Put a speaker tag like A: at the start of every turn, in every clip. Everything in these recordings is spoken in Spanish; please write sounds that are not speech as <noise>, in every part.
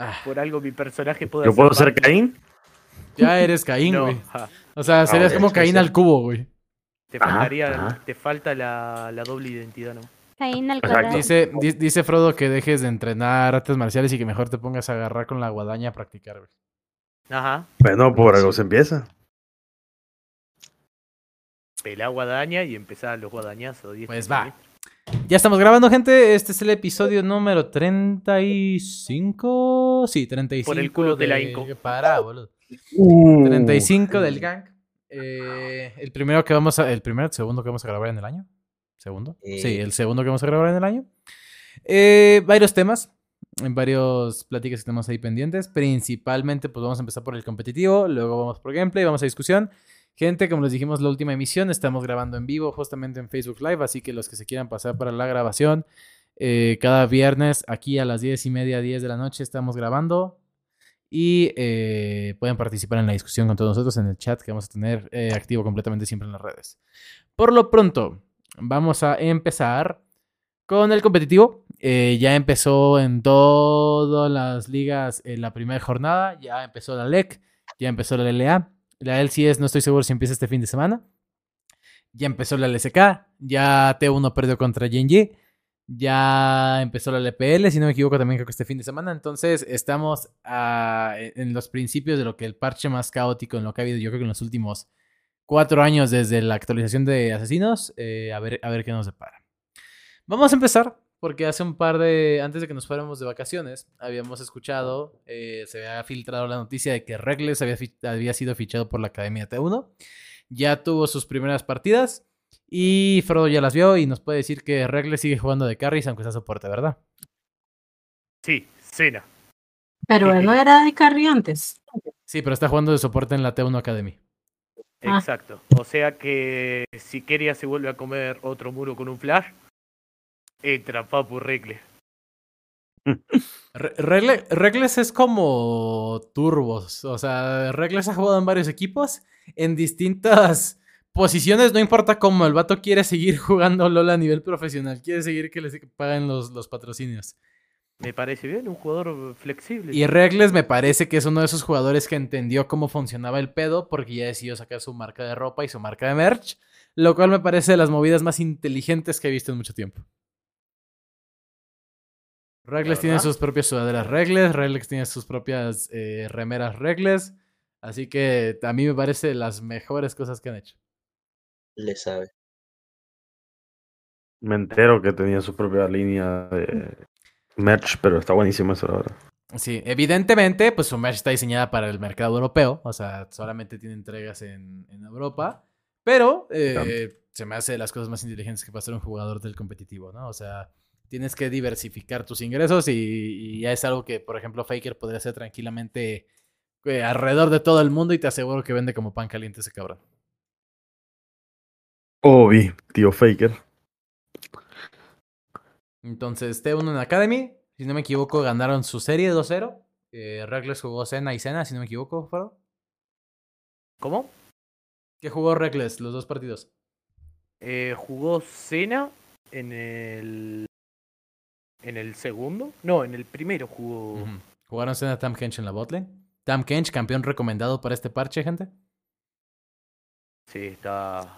A: Ah,
B: Por algo mi personaje puede
C: ¿Yo puedo ser. Caín?
A: ya eres Caín,
B: No,
A: güey.
B: ja,
A: O sea, serías
C: ok,
A: como Caín al cubo, güey.
B: te faltaría,
C: ajá.
B: te falta la, la doble identidad, ¿no?
D: Caín al cuadrado.
A: Dice, di- dice Frodo que dejes de entrenar artes marciales y que mejor te pongas a agarrar con la guadaña a practicar, güey.
B: Ajá.
C: Bueno, por algo se empieza.
B: Pelá guadaña y empezar los guadañazos.
A: Pues va. Ya estamos grabando, gente. Este es el episodio número 35. Sí, 35.
B: Por el culo de la Inco.
A: Para, boludo.
C: Uh,
A: 35 del gang. Eh, el primero que vamos a. El primero, el segundo que vamos a grabar en el año. ¿Segundo?
E: Eh.
A: Sí, el segundo que vamos a grabar en el año. Eh, varios temas. En varios pláticas que tenemos ahí pendientes. Principalmente, pues vamos a empezar por el competitivo. Luego vamos por gameplay, vamos a discusión. Gente, como les dijimos la última emisión, estamos grabando en vivo justamente en Facebook Live, así que los que se quieran pasar para la grabación, eh, cada viernes aquí a las 10 y media, 10 de la noche estamos grabando y eh, pueden participar en la discusión con todos nosotros en el chat que vamos a tener eh, activo completamente siempre en las redes. Por lo pronto, vamos a empezar con el competitivo. Ya empezó en todas las ligas la primera jornada, ya empezó la LEC, ya empezó la LLA. La LCS no estoy seguro si empieza este fin de semana. Ya empezó la LSK, ya T1 perdió contra Genji, ya empezó la LPL, si no me equivoco también creo que este fin de semana. Entonces estamos ah, en los principios de lo que el parche más caótico en lo que ha habido yo creo que en los últimos cuatro años desde la actualización de Asesinos. eh, a, ver, a ver qué nos depara. Vamos a empezar porque hace un par de, antes de que nos fuéramos de vacaciones, habíamos escuchado, eh, se había filtrado la noticia de que Regles había, había sido fichado por la Academia T1. Ya tuvo sus primeras partidas y Frodo ya las vio y nos puede decir que Regles sigue jugando de carries aunque sea soporte, ¿verdad?
B: Sí, cena.
F: Pero él no era de carry antes.
A: Sí, pero está jugando de soporte en la T1 Academy.
F: Ah.
B: Exacto. O sea que si Keria se vuelve a comer otro muro con un flash, entra Papu Regle.
A: Re- Regle- Regles es como turbos. O sea, Regles ha jugado en varios equipos, en distintas posiciones. No importa cómo el vato quiere seguir <laughs> jugando LOL a nivel profesional. Quiere seguir que les paguen los, los patrocinios.
B: Me parece bien, un jugador flexible.
A: Y Regles me parece que es uno de esos jugadores que entendió cómo funcionaba el pedo porque ya decidió sacar su marca de ropa y su marca de merch. Lo cual me parece de las movidas más inteligentes que he visto en mucho tiempo. Regles tiene sus propias sudaderas Regles, Regles tiene sus propias eh, remeras Regles. Así que a mí me parece las mejores cosas que han hecho.
E: Le sabe.
C: Me entero que tenía su propia línea de merch, pero está buenísimo eso, la verdad.
A: Sí, evidentemente, pues su merch está diseñada para el mercado europeo, o sea, solamente tiene entregas en, en Europa, pero eh, se me hace de las cosas más inteligentes que puede hacer un jugador del competitivo, ¿no? O sea, tienes que diversificar tus ingresos y, y ya es algo que, por ejemplo, Faker podría hacer tranquilamente eh, alrededor de todo el mundo y te aseguro que vende como pan caliente ese cabrón.
C: Obi, tío Faker.
A: Entonces, T1 en Academy, si no me equivoco, ganaron su serie 2-0. Eh, Regles jugó Cena y Cena, si no me equivoco, ¿fueron?
B: ¿Cómo?
A: ¿Qué jugó Regles los dos partidos?
B: Eh, jugó Cena en el. En el segundo. No, en el primero jugó.
A: Jugaron Cena Tam Kench en la botlane. Tam Kench, campeón recomendado para este parche, gente.
B: Sí, está.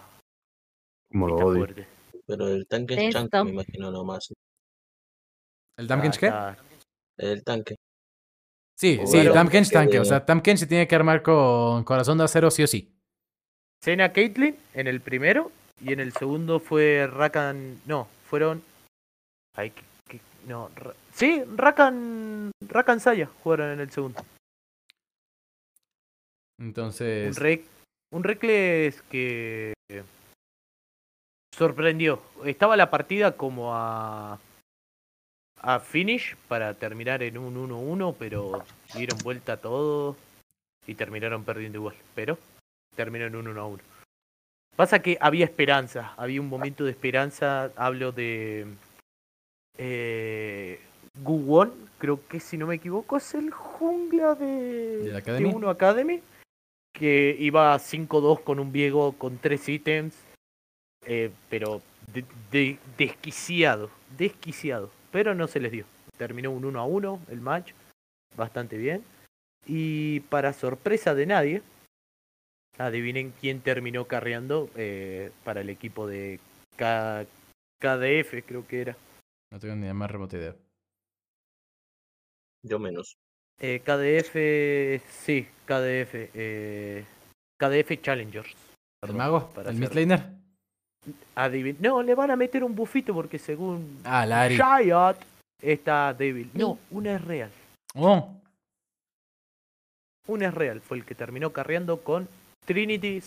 C: Como lo odio.
B: fuerte.
E: Pero el tanque es chunk, me imagino nomás.
A: ¿El Tam Kench qué?
B: está-
E: El tanque.
A: Sí,
E: O
A: sí,
E: bueno,
A: Tam Kench
E: que-
A: tanque. O sea, Tam Kench se tiene que armar con corazón de acero sí o sí.
B: Cena Caitlyn en el primero. Y en el segundo fue Rakan. No, fueron. Ay, no. Ra- Sí, Rakan. Rakan Saya jugaron en el segundo.
A: Entonces,
B: Un, rec, un Reckless que sorprendió. Estaba la partida como a a finish para terminar en un 1-1, pero dieron vuelta a todo y terminaron perdiendo igual. Pero terminó en un 1-1. Pasa que había esperanza, había un momento de esperanza. Hablo de eh, Guwon, creo que si no me equivoco es el jungla de,
A: ¿De Academy?
B: T1 Academy que iba 5-2 con un Viego con tres ítems, eh, pero de- de- desquiciado, desquiciado, pero no se les dio. Terminó un 1 1 el match bastante bien. Y para sorpresa de nadie, adivinen quién terminó carreando eh, para el equipo de K- KDF, creo que era.
A: No tengo ni la más remota idea.
E: Yo menos.
B: Eh, KDF, sí, KDF. eh, KDF Challengers.
A: ¿El
B: Perdón,
A: mago?
B: para
A: ¿El midlaner?
B: Adivin- No, le van a meter un bufito porque según
A: Ah.
B: Shayat está débil. No, una es real.
A: Oh,
B: Una es real. Fue el que terminó carreando con Trinity,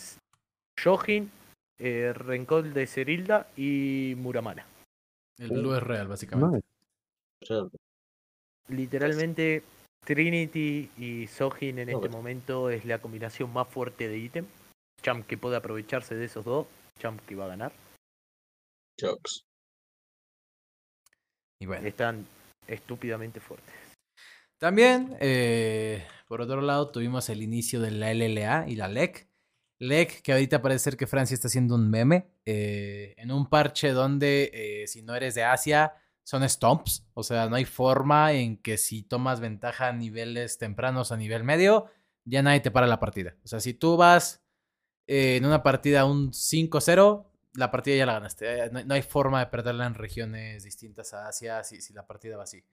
B: Shojin, eh, Rencol de Cerilda y Muramana.
A: El blue es real, básicamente.
C: No.
B: Literalmente, Trinity y Sojin en
E: No,
B: este momento es la combinación más fuerte de ítem. Champ que puede aprovecharse de esos dos. Champ que va a ganar.
E: Jokes.
A: Y bueno.
B: Están estúpidamente fuertes.
A: También, eh, por otro lado, tuvimos el inicio de la LLA y la LEC. LEC, que ahorita parece ser que Francia está haciendo un meme, eh, en un parche donde eh, si no eres de Asia, son stomps. O sea, no hay forma en que si tomas ventaja a niveles tempranos a nivel medio, ya nadie te para la partida. O sea, si tú vas eh, en una partida un 5-0, la partida ya la ganaste. No, hay forma de perderla en regiones distintas a Asia si, la partida va así.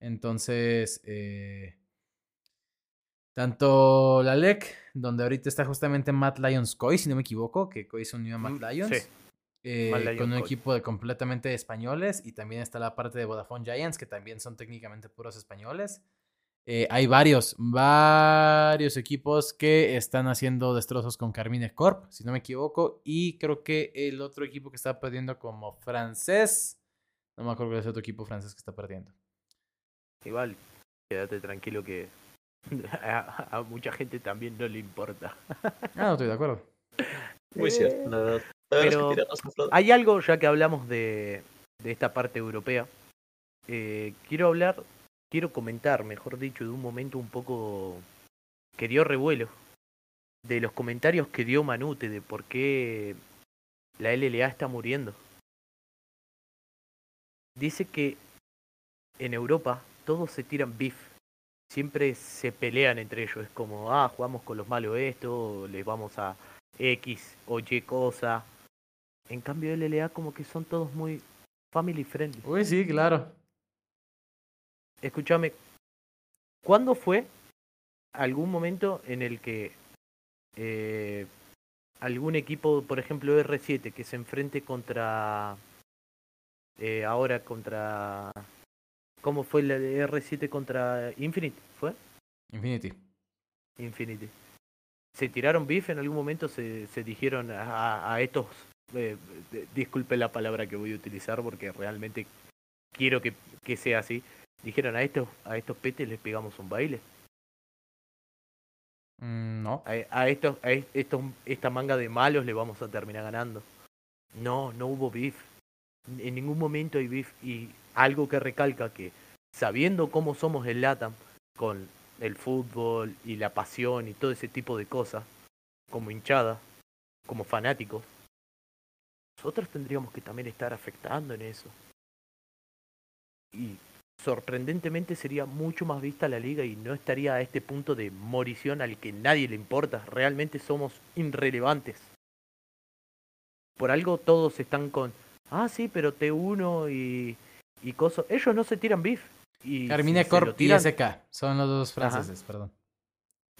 A: Entonces, tanto la LEC, donde ahorita está justamente Matt Lions Koi, si no me equivoco, que Koi se unió a Matt Lions.
B: sí.
A: eh,
B: Matt Lions
A: con un equipo de completamente españoles y también está la parte de Vodafone Giants, que también son técnicamente puros españoles. Eh, hay varios, varios equipos que están haciendo destrozos con Carmine Corp, si no me equivoco. Y creo que el otro equipo que está perdiendo como francés. No me acuerdo cuál es el otro equipo francés que está perdiendo.
B: Igual, quédate tranquilo que <laughs> a, a mucha gente también no le importa. <laughs>
A: Ah, no estoy de acuerdo.
E: Muy
B: Eh,
E: cierto,
B: pero- Hay algo, ya que hablamos de, de esta parte europea, eh, quiero hablar, quiero comentar, mejor dicho, de un momento un poco que dio revuelo, de los comentarios que dio Manute de por qué la LLA está muriendo. Dice que en Europa todos se tiran beef, siempre se pelean entre ellos, es como, ah, jugamos con los malos esto, les vamos a X o Y cosa. En cambio, LLA como que son todos muy family friendly.
A: Uy, sí, claro.
B: Escúchame, ¿cuándo fue algún momento en el que eh, algún equipo, por ejemplo R7, que se enfrente contra... eh, ahora contra... ¿Cómo fue la de R7 contra Infinite? ¿Fue?
A: Infinity.
B: Infinity. ¿Se tiraron beef en algún momento? ¿Se, se dijeron a, estos... eh, disculpe la palabra que voy a utilizar porque realmente quiero que, que sea así. Dijeron a estos, a estos petes les pegamos un baile.
A: Mm, no.
B: A, a estos, a es- estos, esta manga de malos le vamos a terminar ganando. No, no hubo beef. En ningún momento hay beef. Y algo que recalca que sabiendo cómo somos el LATAM, con el fútbol y la pasión y todo ese tipo de cosas, como hinchada, como fanáticos, nosotros tendríamos que también estar afectando en eso. Y sorprendentemente sería mucho más vista la liga y no estaría a este punto de morición al que nadie le importa. Realmente somos irrelevantes. Por algo todos están con, ah, sí, pero T1 y, y cosas. Ellos no se tiran beef. Y
A: Carmine
B: si
A: Corp y
B: tiran-
A: SK. Son los dos
B: Ajá.
A: franceses, perdón.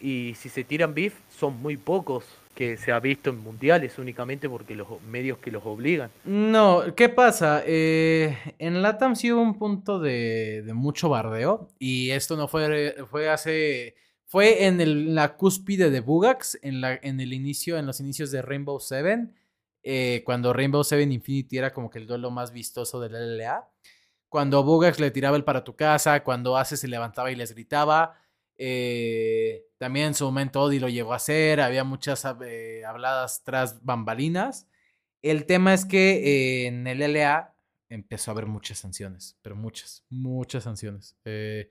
B: Y si se tiran beef, son muy pocos que se ha visto en mundiales únicamente porque los medios que los obligan.
A: No, ¿qué pasa? Eh, en LATAM sí hubo un punto de, de mucho bardeo y esto no fue, fue hace, fue en el- la cúspide de Bugax, en, la, en el inicio, en los inicios de Rainbow Seven, eh, cuando Rainbow Seven Infinity era como que el duelo más vistoso del LLA, cuando Bugax le tiraba el para tu casa, cuando Ace se levantaba y les gritaba, eh, también en su momento Odi lo llegó a hacer, había muchas eh, habladas tras bambalinas. El tema es que eh, en el LA empezó a haber muchas sanciones, pero muchas, muchas sanciones. El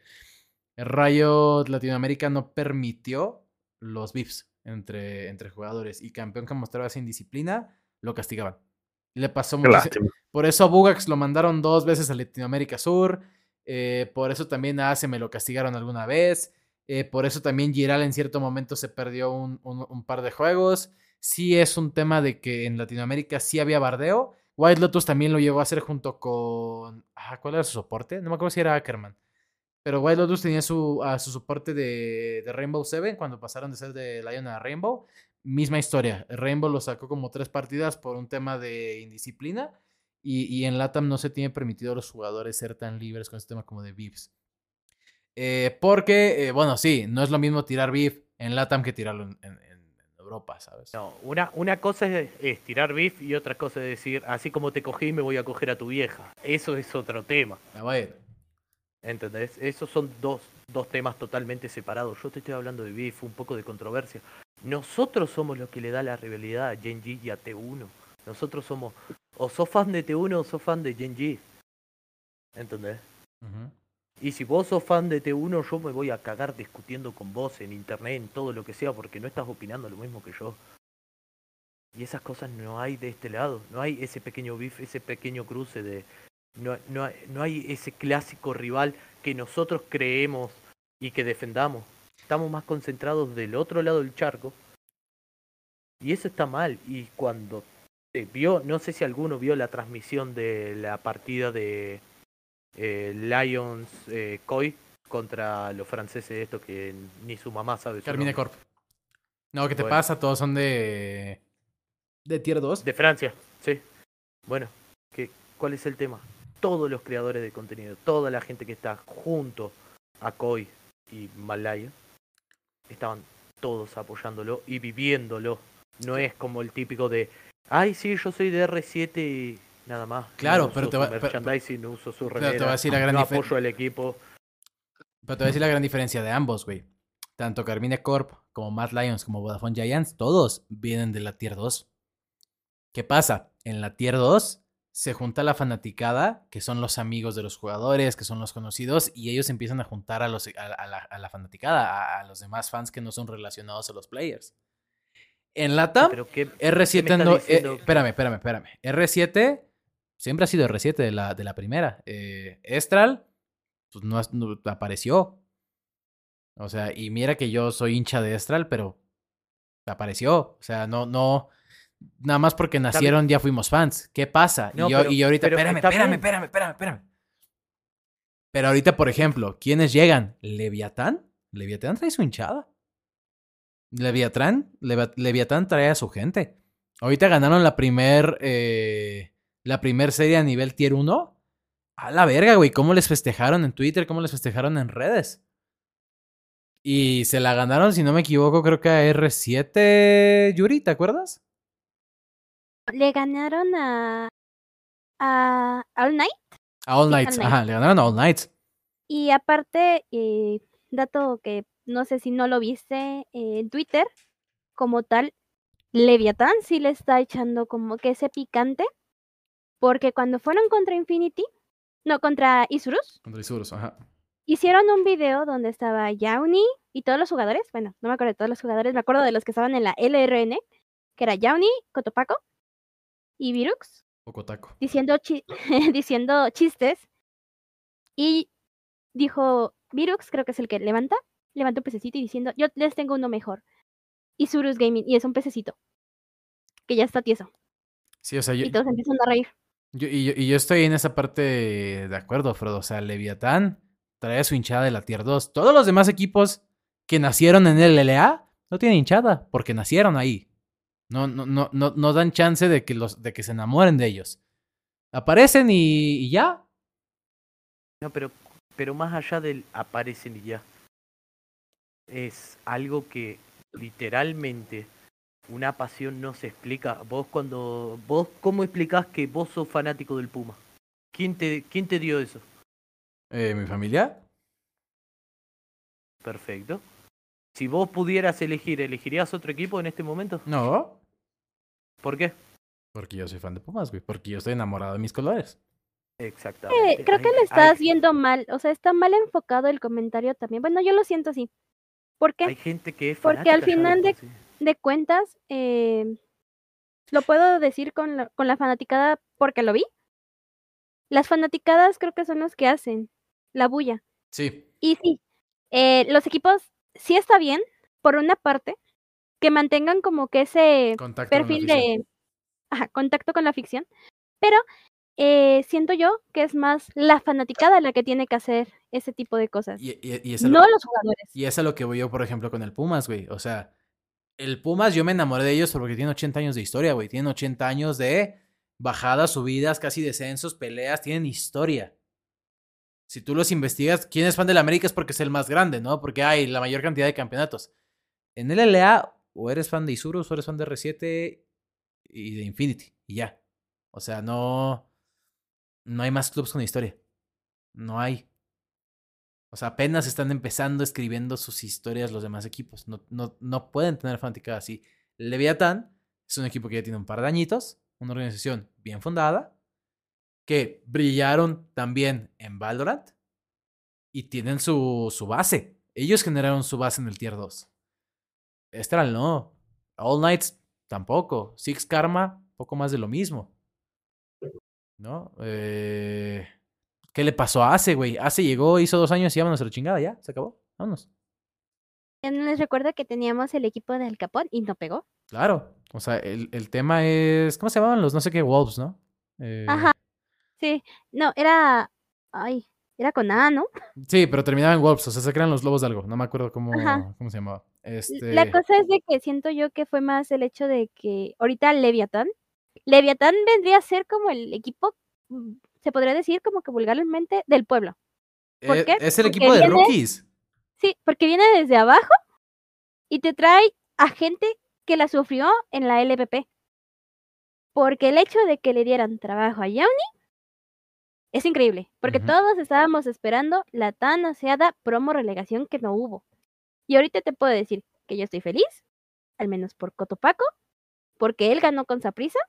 A: Rayo Latinoamérica no permitió los VIPs entre, entre jugadores y campeón que mostraba esa indisciplina lo castigaban. Le pasó muchísimo. Por eso a Bugax lo mandaron dos veces a Latinoamérica Sur. Eh, por eso también a Ace me lo castigaron alguna vez. Eh, por eso también Giral en cierto momento se perdió un, par de juegos. Sí es un tema de que en Latinoamérica sí había bardeo. White Lotus también lo llegó a hacer junto con... Ah, ¿Cuál era su soporte? No me acuerdo si era Ackerman. Pero White Lotus tenía su, a su soporte de Rainbow Seven cuando pasaron de ser de Lion a Rainbow. Misma historia. Rainbow lo sacó como tres partidas por un tema de indisciplina. Y, y en LATAM no se tiene permitido a los jugadores ser tan libres con este tema como de VIPs. Eh, porque, eh, bueno, sí, no es lo mismo tirar VIP en LATAM que tirarlo en, en- en Europa, ¿sabes?
B: No, una, una cosa es, es tirar beef y otra cosa es decir, así como te cogí, me voy a coger a tu vieja. Eso es otro tema.
A: Ah, bueno.
B: ¿Entendés? Esos son dos, dos temas totalmente separados. Yo te estoy hablando de beef, un poco de controversia. Nosotros somos los que le da la rivalidad a Genji y a T1. Nosotros somos, o sos fan de T1 o sos fan de Genji. ¿Entendés? Y si vos sos fan de T1, yo me voy a cagar discutiendo con vos en internet, en todo lo que sea, porque no estás opinando lo mismo que yo. Y esas cosas no hay de este lado. No hay ese pequeño beef, ese pequeño cruce de... No, no, no hay ese clásico rival que nosotros creemos y que defendamos. Estamos más concentrados del otro lado del charco. Y eso está mal. Y cuando se vio, no sé si alguno vio la transmisión de la partida de eh, Lions eh, Koi contra los franceses esto que ni su mamá sabe nombre.
A: Corp. No, ¿qué te
B: Bueno.
A: pasa? Todos son de. de tier 2.
B: De Francia, sí. Bueno, ¿qué, ¿cuál es el tema? Todos los creadores de contenido, toda la gente que está junto a Koi y Malaya, estaban todos apoyándolo y viviéndolo. No es como el típico de, ay, sí, yo soy de R7 y nada más.
A: Claro,
B: no
A: pero te va- pero-
B: merchandising, no uso su
A: pero te voy a
B: remera,
A: decir la gran
B: no apoyo al equipo.
A: Pero te voy a decir la gran diferencia de ambos, güey. Tanto Carmine Corp como Mad Lions como Vodafone Giants, todos vienen de la tier 2. ¿Qué pasa? En la tier 2 se junta la fanaticada, que son los amigos de los jugadores, que son los conocidos, y ellos empiezan a juntar a, los, a, a la, a la fanaticada, a, a los demás fans que no son relacionados a los players. En LATAM,
B: Pero ¿qué,
A: R7
B: me estás
A: no. eh, espérame, espérame, espérame. R7 siempre ha sido R7 de la, de la primera. Eh, Estral, pues no, apareció. O sea, y mira que yo soy hincha de Estral, pero apareció. O sea, no, no. Nada más porque nacieron ya fuimos fans. ¿Qué pasa?
B: No,
A: y, yo,
B: pero-
A: y yo ahorita, espérame, espérame, espérame, espérame, espérame. Pero ahorita, por ejemplo, ¿quiénes llegan? ¿Leviatán? Leviatán trae su hinchada. Leviatán, Leviatán trae a su gente. Ahorita ganaron la primer, eh, la primer serie a nivel tier 1. A la verga, güey. ¿Cómo les festejaron en Twitter? ¿Cómo les festejaron en redes? Y se la ganaron, si no me equivoco, creo que a R7 Yuri, ¿te acuerdas?
D: Le ganaron a. a All Night.
A: A All
D: Sí,
A: Nights,
D: All Night.
A: ajá, le ganaron a All Nights.
D: Y aparte, eh, dato que no sé si no lo viste eh, en Twitter, como tal, Leviatán sí le está echando como que ese picante, porque cuando fueron contra Infinity, no, contra Isurus,
A: Contra Isurus, ajá.
D: hicieron un video donde estaba Yauni y todos los jugadores, bueno, no me acuerdo de todos los jugadores, me acuerdo de los que estaban en la LRN, que era Yauni, Cotopaco y Virux,
A: Poco taco.
D: diciendo, chi- <laughs> diciendo chistes. Y dijo, Virux, creo que es el que levanta, levanta un pececito y diciendo, yo les tengo uno mejor. Y Surus Gaming, y es un pececito, que ya está tieso.
A: Sí, o sea, yo,
D: Y todos empiezan a reír.
A: yo- y, yo, y yo estoy en esa parte de acuerdo, Frodo. O sea, Leviatán trae a su hinchada de la tier 2. Todos los demás equipos que nacieron en el LLA no tienen hinchada porque nacieron ahí. No, no, no, no, no dan chance de que, los, de que se enamoren de ellos. Aparecen y, y ya.
B: No, pero, pero más allá del aparecen y ya. Es algo que literalmente una pasión no se explica. Vos cuando. vos ¿Cómo explicás que vos sos fanático del Puma? ¿Quién te, quién te dio eso?
A: Eh, Mi familia.
B: Perfecto. Si vos pudieras elegir, ¿elegirías otro equipo en este momento?
A: No.
B: ¿Por qué?
A: Porque yo soy fan de Pumas, güey. Porque yo estoy enamorado de mis colores.
B: Exactamente.
D: Eh, creo que lo estás viendo mal, o sea, está mal enfocado el comentario también. Bueno, yo lo siento así. ¿Por qué?
B: Hay gente que es
D: Porque al final de- cuentas, eh, lo puedo decir con la, con la fanaticada porque lo vi. Las fanaticadas creo que son los que hacen la bulla.
A: Sí.
D: Y sí, eh, los equipos sí está bien, por una parte, que mantengan como que ese
A: Contacto
D: perfil de ajá, contacto con la ficción, pero eh, siento yo que es más la fanaticada la que tiene que hacer ese tipo de cosas,
A: Y, y- y es a lo-
D: no los jugadores.
A: y es a lo que voy yo, por ejemplo, con el Pumas, güey. O sea, el Pumas yo me enamoré de ellos porque tienen 80 años de historia, güey. Tienen 80 años de bajadas, subidas, casi descensos, peleas. Tienen historia. Si tú los investigas, quién es fan del América es porque es el más grande, ¿no? Porque hay la mayor cantidad de campeonatos. En el LA, o eres fan de Isurus, o eres fan de R7 y de Infinity, y ya. O sea, no. No hay más clubs con historia. No hay. O sea, apenas están empezando escribiendo sus historias los demás equipos. No, no, no pueden tener fanaticada así. Leviatán es un equipo que ya tiene un par de añitos, una organización bien fundada, que brillaron también en Valorant y tienen su, su base. Ellos generaron su base en el Tier 2. Estral no. All Knights tampoco. Six Karma, poco más de lo mismo. ¿No? Eh, ¿Qué le pasó a Ace, güey? Ace llegó, hizo dos años y vámonos a la chingada, ya, se acabó. Vámonos.
D: Ya no les recuerdo que teníamos el equipo del Capón y no pegó.
A: Claro. O sea, el, el tema es. ¿Cómo se llamaban los no sé qué Wolves, no? Eh,
D: Ajá. Sí, no, era, ay, era con A, ¿no?
A: Sí, pero terminaba en Wolves, o sea, se crean los lobos de algo. No me acuerdo cómo, cómo se llamaba. Este...
D: La cosa es de que siento yo que fue más el hecho de que ahorita Leviatán, Leviatán vendría a ser como el equipo, mm, se podría decir como que vulgarmente, del pueblo. ¿por
A: eh,
D: qué?
A: Es el
D: Porque
A: equipo de rookies.
D: Sí, porque viene desde abajo y te trae a gente que la sufrió en la LPP. Porque el hecho de que le dieran trabajo a Yauni es increíble, porque todos estábamos esperando la tan ansiada promo relegación que no hubo. Y ahorita te puedo decir que yo estoy feliz, al menos por Cotopaco, porque él ganó con Saprisa,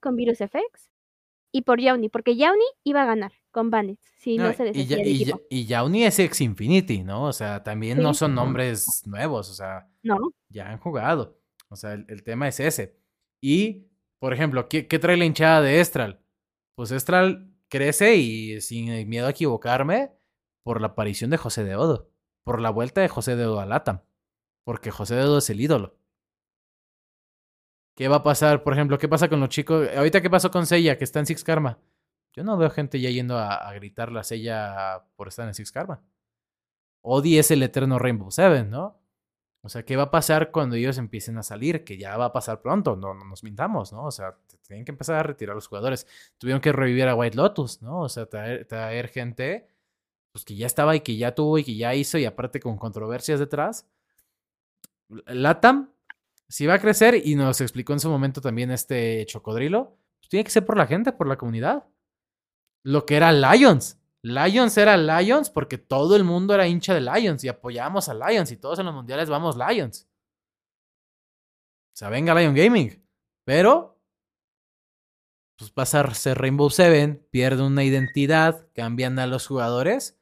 D: Con Virus FX, y por Yauni, porque Yauni iba a ganar con Bandits, si no,
A: No,
D: se
A: y, ya, y,
D: equipo.
A: ya- y Yauni es ex Infinity, ¿no? O sea, también no son nombres nuevos, o sea,
D: No,
A: ya han jugado. O sea, el, el tema es ese. Y, por ejemplo, ¿qué, qué trae la hinchada de Estral? Pues Estral crece y sin miedo a equivocarme por la aparición de José de Odo. Por la vuelta de José de Odo a Latam. Porque José de Odo es el ídolo. ¿Qué va a pasar? Por ejemplo, ¿qué pasa con los chicos? Ahorita, ¿qué pasó con Seiya, que está en Six Karma? Yo no veo gente ya yendo a, a gritarle a Seiya por estar en Six Karma. Odi es el eterno Rainbow Seven, ¿no? O sea, ¿qué va a pasar cuando ellos empiecen a salir? Que ya va a pasar pronto, no, no nos mintamos, ¿no? O sea, tienen que empezar a retirar los jugadores. Tuvieron que revivir a White Lotus, ¿no? O sea, traer, traer gente pues, que ya estaba y que ya tuvo y que ya hizo y aparte con controversias detrás. Latam, si va a crecer y nos explicó en su momento también este Chocodrilo, pues tiene que ser por la gente, por la comunidad. Lo que era Lions. Lions era Lions porque todo el mundo era hincha de Lions y apoyábamos a Lions y todos en los mundiales vamos Lions. O sea, venga Lion Gaming. Pero, pues pasa a ser Rainbow Seven, pierde una identidad, cambian a los jugadores.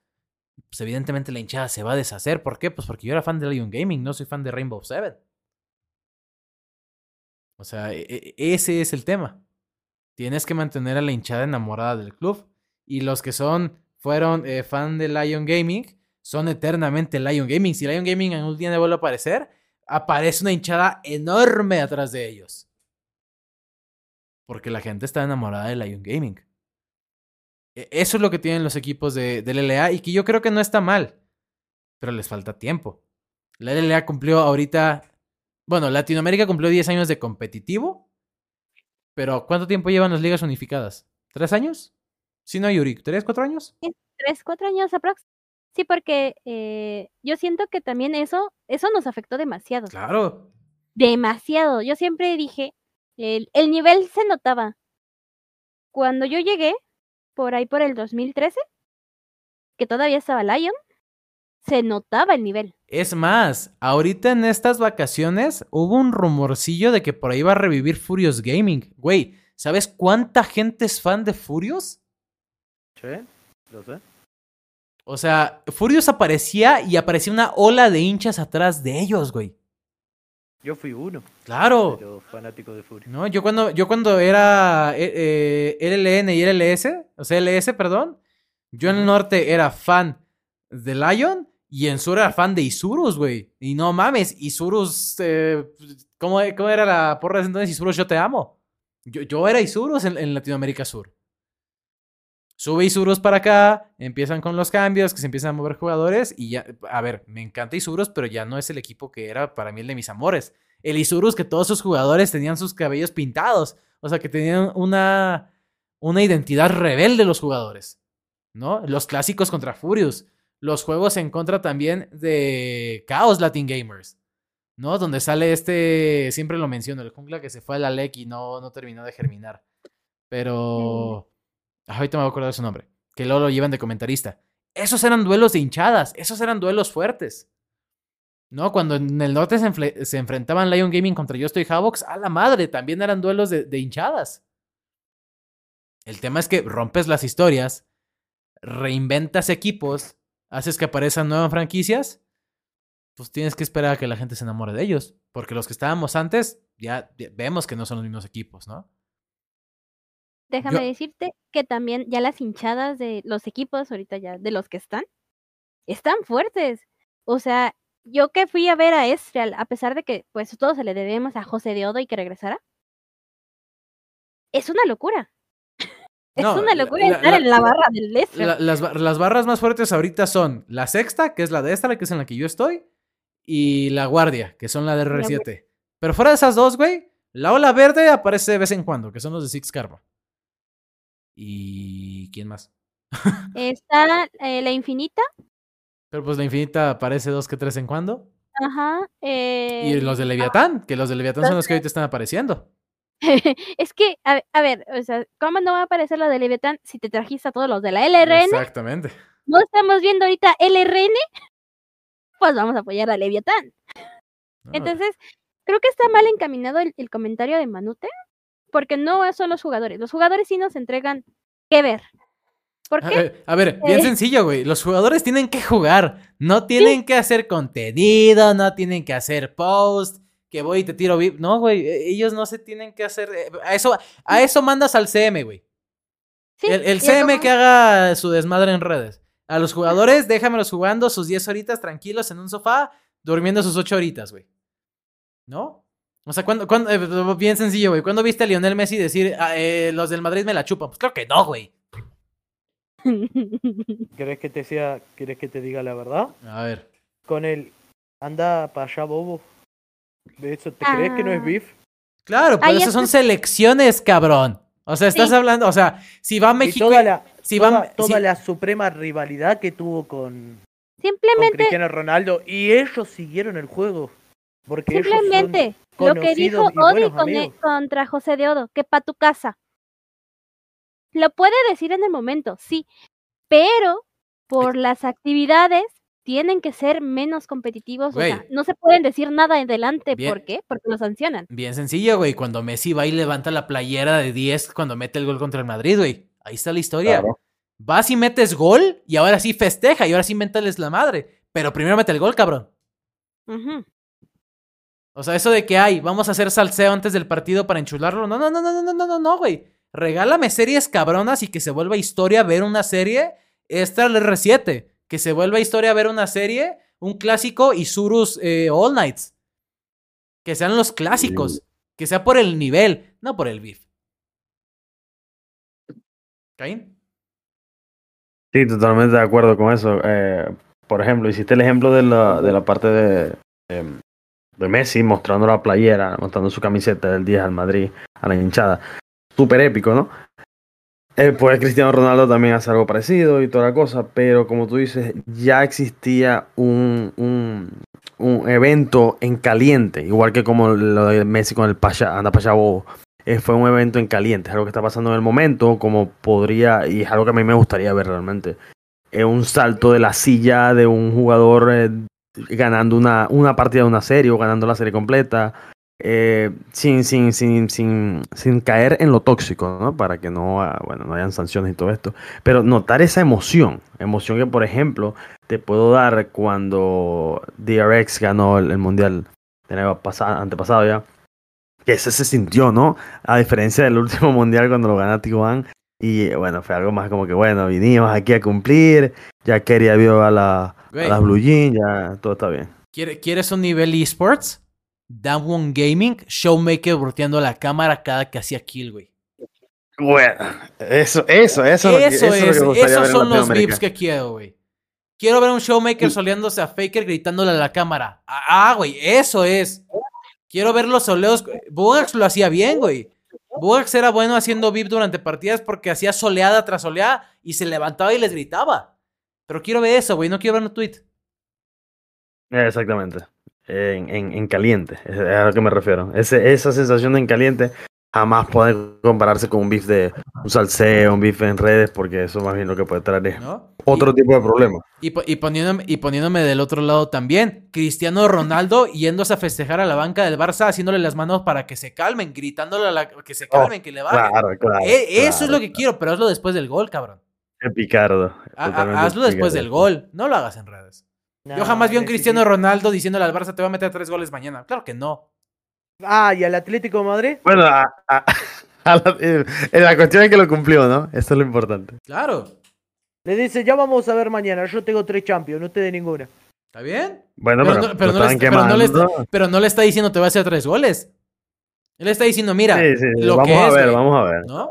A: Pues evidentemente la hinchada se va a deshacer. ¿Por qué? Pues porque yo era fan de Lion Gaming, no soy fan de Rainbow Seven. O sea, e- e- ese es el tema. Tienes que mantener a la hinchada enamorada del club. Y los que son, fueron eh, fan de Lion Gaming, son eternamente Lion Gaming. Si Lion Gaming en un día vuelve a aparecer, aparece una hinchada enorme atrás de ellos. Porque la gente está enamorada de Lion Gaming. E- Eso es lo que tienen los equipos de, del LLA y que yo creo que no está mal. Pero les falta tiempo. La LLA cumplió ahorita. Bueno, Latinoamérica cumplió 10 años de competitivo. Pero ¿cuánto tiempo llevan las ligas unificadas? ¿Tres años? Si no, Yuri, ¿tres, cuatro años?
D: tres, cuatro años aprox. Sí, porque eh, yo siento que también eso, eso nos afectó demasiado.
A: Claro.
D: Demasiado. Yo siempre dije, el, el nivel se notaba. Cuando yo llegué, por ahí por el 2013, que todavía estaba Lion, se notaba el nivel.
A: Es más, ahorita en estas vacaciones hubo un rumorcillo de que por ahí va a revivir Furious Gaming. Güey, ¿sabes cuánta gente es fan de Furious?
B: Sí, lo sé.
A: O sea, Furious aparecía y aparecía una ola de hinchas atrás de ellos, güey.
B: Yo fui uno,
A: Claro.
B: pero fanático de Fury.
A: No, yo cuando, yo cuando era eh, eh, LLN y LLS, o sea, LS, perdón, Yo en el norte era fan de Lion y en era fan de Isurus, güey. Y no mames, Isurus, eh, ¿cómo, ¿cómo era la porra de entonces? Isurus, yo te amo. Yo, yo era Isurus en, en Latinoamérica Sur. Sube Isurus para acá, empiezan con los cambios, que se empiezan a mover jugadores y ya, a ver, me encanta Isurus, pero ya no es el equipo que era para mí el de mis amores. El Isurus que todos sus jugadores tenían sus cabellos pintados, o sea, que tenían una, una identidad rebelde los jugadores, ¿no? Los clásicos contra Furious, los juegos en contra también de Chaos Latin Gamers, ¿no? Donde sale este, siempre lo menciono, el jungla que se fue a la LEC y no, no terminó de germinar. Pero... Ah, ahorita me voy a acordar de su nombre. Que luego lo llevan de comentarista. Esos eran duelos de hinchadas. Esos eran duelos fuertes. ¿No? Cuando en el norte se enfrentaban Lion Gaming contra Yo Estoy Havox, a la madre, también eran duelos de, de hinchadas. El tema es que rompes las historias, reinventas equipos, haces que aparezcan nuevas franquicias, pues tienes que esperar a que la gente se enamore de ellos. Porque los que estábamos antes, ya vemos que no son los mismos equipos, ¿no?
D: Déjame
A: Yo-
D: decirte que también ya las hinchadas de los equipos, ahorita ya de los que están, están fuertes. O sea, yo que fui a ver a Estrial, a pesar de que pues todo se le debemos a José de Odo y que regresara, es una locura. Es una
A: la-
D: locura
A: la-
D: estar
A: la-
D: en la barra del.
A: La- las, las barras más fuertes ahorita son la sexta, que es la de esta, que es en la que yo estoy, y la guardia, que son la de R7. Pero fuera de esas dos, güey, la ola verde aparece de vez en cuando, que son los de Six Karma. ¿Y quién más? <laughs>
D: Está eh, la infinita,
A: Pero pues la infinita aparece dos que tres en cuando.
D: ajá. eh,
A: Y los de Leviatán, que los de Leviatán son los que ahorita están apareciendo. <laughs>
D: es que, a, a ver, o sea, ¿cómo no va a aparecer la de Leviatán si te trajiste a todos los de la LRN?
A: Exactamente.
D: No estamos viendo ahorita LRN, pues vamos a apoyar a Leviatán. Entonces, creo que está mal encaminado el, el comentario de Manute, porque no son los jugadores. Los jugadores sí nos entregan qué ver. ¿Por
A: A
D: qué?
A: ver, a ver, bien
D: Eh.
A: sencillo, güey. Los jugadores tienen que jugar. No tienen que hacer contenido, no tienen que hacer post, que voy y te tiro VIP. No, güey. e- Ellos no se tienen que hacer. eh, A eso, a eso mandas al CM, güey.
D: Sí,
A: El, el CM
D: como-
A: que haga su desmadre en redes. A los jugadores, déjamelos jugando sus 10 horitas tranquilos en un sofá, durmiendo sus 8 horitas, güey. ¿No? O sea, cuando, cuando, eh, bien sencillo, güey. ¿Cuándo viste a Lionel Messi decir, "Ah, eh, los del Madrid me la chupan? Pues claro que no, güey. <laughs>
B: ¿Querés que te sea, querés que te diga la verdad?
A: A ver.
B: Con el anda para allá bobo. ¿De eso te crees que no es
D: Ah.
B: beef?
A: Claro, pero esas son selecciones, cabrón. O sea, estás
D: Sí.
A: hablando, o sea, si va
B: Y
A: México.
B: toda la,
A: si
B: toda,
A: va,
B: toda
A: si-
B: la suprema rivalidad que tuvo con, con
D: Simplemente,
B: Cristiano Ronaldo y ellos siguieron el juego. Porque ellos son-
D: simplemente, lo que dijo
B: y
D: Odi con-
B: amigos.
D: contra José de Odo, que pa' tu casa. Lo puede decir en el momento, sí, pero por las actividades tienen que ser menos competitivos. O sea, no se pueden decir nada adelante.
A: Bien.
D: ¿Por qué? Porque lo sancionan.
A: Bien sencillo, güey. Cuando Messi va y levanta la playera de 10 cuando mete el gol contra el Madrid, güey. Ahí está la historia.
C: Claro.
A: Vas y metes gol y ahora sí festeja y ahora sí mentales la madre. Pero primero mete el gol, cabrón.
D: Uh.
A: O sea, eso de que hay, vamos a hacer salseo antes del partido para enchularlo. No, no, no, no, no, no, no, no, güey. Regálame series cabronas y que se vuelva historia ver una serie. Esta es el R7. Que se vuelva historia ver una serie, un clásico y Surus eh, All Nights. Que sean los clásicos. Que sea por el nivel, no por el beef. ¿Caín?
C: Sí, totalmente de acuerdo con eso. Eh, por ejemplo, hiciste el ejemplo de la, de la parte de, de Messi mostrando la playera, mostrando su camiseta del 10 al Madrid, a la hinchada. Súper épico, ¿no? Eh, pues Cristiano Ronaldo también hace algo parecido y toda la cosa, pero como tú dices, ya existía un, un, un evento en caliente, igual que como lo de Messi con el Pasha, anda Pasha Bobo. Eh, fue un evento en caliente, es algo que está pasando en el momento, como podría, y es algo que a mí me gustaría ver realmente. Es un salto de la silla de un jugador eh, ganando una, una partida de una serie o ganando la serie completa, eh, sin, sin, sin, sin, sin caer en lo tóxico, ¿no? Para que no, ah, bueno, no hayan sanciones y todo esto. Pero notar esa emoción, emoción que, por ejemplo, te puedo dar cuando DRX ganó el, el mundial del año pasado, antepasado ya. Que ese se sintió, ¿no? A diferencia del último mundial cuando lo gana Tiguan. Y eh, bueno, fue algo más como que, bueno, vinimos aquí a cumplir, ya quería vio a, la, a
A: Güey.
C: las Blue Jeans, ya todo está bien.
A: ¿Quiere- ¿Quieres un nivel esports? Down Gaming, Showmaker volteando la cámara cada que hacía kill, güey.
C: Bueno, eso, eso, eso,
A: Eso,
C: es, lo que- eso
A: es, esos son los. VIPs que quiero, güey. Quiero ver un Showmaker soleándose a Faker gritándole a la cámara. Ah, güey, eso es. Quiero ver los soleos. Bugax lo hacía bien, güey. Bugax era bueno haciendo VIP durante partidas porque hacía soleada tras soleada y se levantaba y les gritaba. Pero quiero ver eso, güey, no quiero ver un tweet.
C: Exactamente. En, en, en caliente, es a lo que me refiero. Ese, esa sensación de en caliente jamás puede compararse con un beef de un salseo, un beef en redes, porque eso más bien lo que puede traer es
A: ¿no?
C: otro tipo de problema.
A: Y, po- y poniéndome, y poniéndome del otro lado también, Cristiano Ronaldo yéndose a festejar a la banca del Barça, haciéndole las manos para que se calmen, gritándole a la, que se calmen, que le bajen.
C: Claro, claro.
A: Eh, eso es lo que quiero, pero hazlo después del gol, cabrón.
C: Picardo.
A: Ha- hazlo después
C: picardo.
A: del gol, no lo hagas en redes. Yo jamás vi a un Cristiano Ronaldo diciéndole al Barça te va a meter tres goles mañana. Claro que no.
B: Ah, y al Atlético de Madrid.
C: Bueno, a- a- <laughs> a la, eh, la cuestión es que lo cumplió, ¿no? Eso es lo importante.
A: Claro.
B: Le dice, ya vamos a ver mañana. Yo tengo tres Champions, no ustedes ninguna.
A: ¿Está bien?
C: Bueno,
A: Pero
C: pero,
A: no- pero no le está- pero no le está-
C: quemando.
A: Pero no le está diciendo te va a hacer tres goles. Él está diciendo, mira,
C: Sí, sí, sí,
A: lo
C: vamos
A: que
C: a
A: es,
C: ver,
A: güey,
C: vamos a ver.
A: ¿no?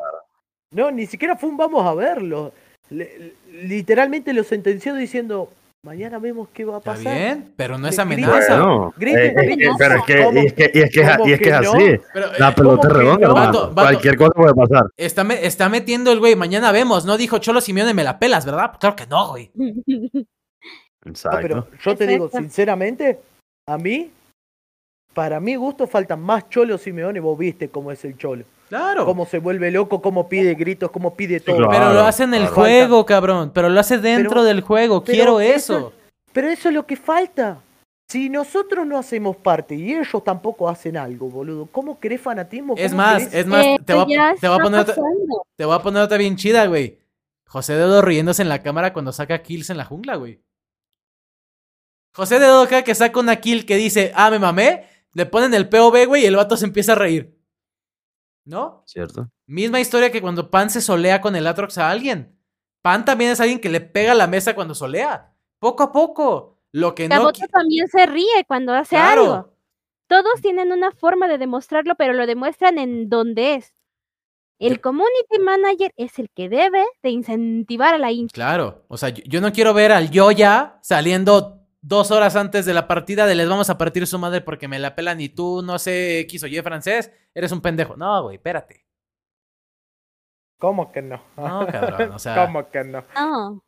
B: No, ni siquiera fue un vamos a verlo. Le- literalmente lo sentenció diciendo, mañana vemos qué va a
A: Está
B: pasar.
A: bien, pero no es
B: Le
A: amenaza.
C: Bueno,
B: Griten,
C: eh, eh,
B: griten.
C: eh, pero es que, es que, y es que, es-
B: ¿Cómo
C: y es, que
B: que
C: es
B: no?
C: así.
A: Pero,
C: La
A: eh,
C: pelota es
B: ¿cómo que
C: redonda,
B: no?
C: hermano.
A: Vato, vato.
C: Cualquier cosa puede pasar.
A: está, me- está metiendo el güey, mañana vemos. No dijo Cholo Simeone, me la pelas, ¿verdad? Claro que no, güey.
B: No,
C: Exacto.
B: pero yo te digo, sinceramente, a mí, para mi gusto, faltan más cholos Simeone. Vos viste cómo es el cholo.
A: Claro.
B: Cómo se vuelve loco, cómo pide gritos, cómo pide todo.
C: claro.
A: Pero lo hace en el
C: claro.
A: juego, cabrón. Pero lo hace dentro
B: Pero-
A: del juego.
B: pero
A: Quiero
B: eso-
A: eso.
B: Pero eso es lo que falta. Si nosotros no hacemos parte y ellos tampoco hacen algo, boludo, ¿cómo querés fanatismo?
A: Es
B: ¿Cómo
A: más,
B: querés-
A: es más, te va, te va poner otra, te va a poner otra bien chida, güey. José Dedo riéndose en la cámara cuando saca kills en la jungla, güey. José Dedo cada que saca una kill que dice, ah, me mamé, le ponen el POV, güey, y el vato se empieza a reír. ¿No?
C: ¿Cierto?
A: Misma historia que cuando Pan se solea con el Atrox a alguien. Pan también es alguien que le pega a la mesa cuando solea. Poco a poco. Lo que no.
D: Caboto también se ríe cuando hace
A: Claro.
D: algo. Todos tienen una forma de demostrarlo, pero lo demuestran en donde es. El community manager es el que debe de incentivar a la hincha.
A: Claro. O sea, yo, yo no quiero ver al Yoya saliendo dos horas antes de la partida de les vamos a partir su madre porque me la pelan y tú, no sé, X o Y francés, eres un pendejo. No, güey, espérate.
B: ¿Cómo que no?
A: No, cabrón, o <laughs> sea-
B: ¿Cómo que no?
D: No,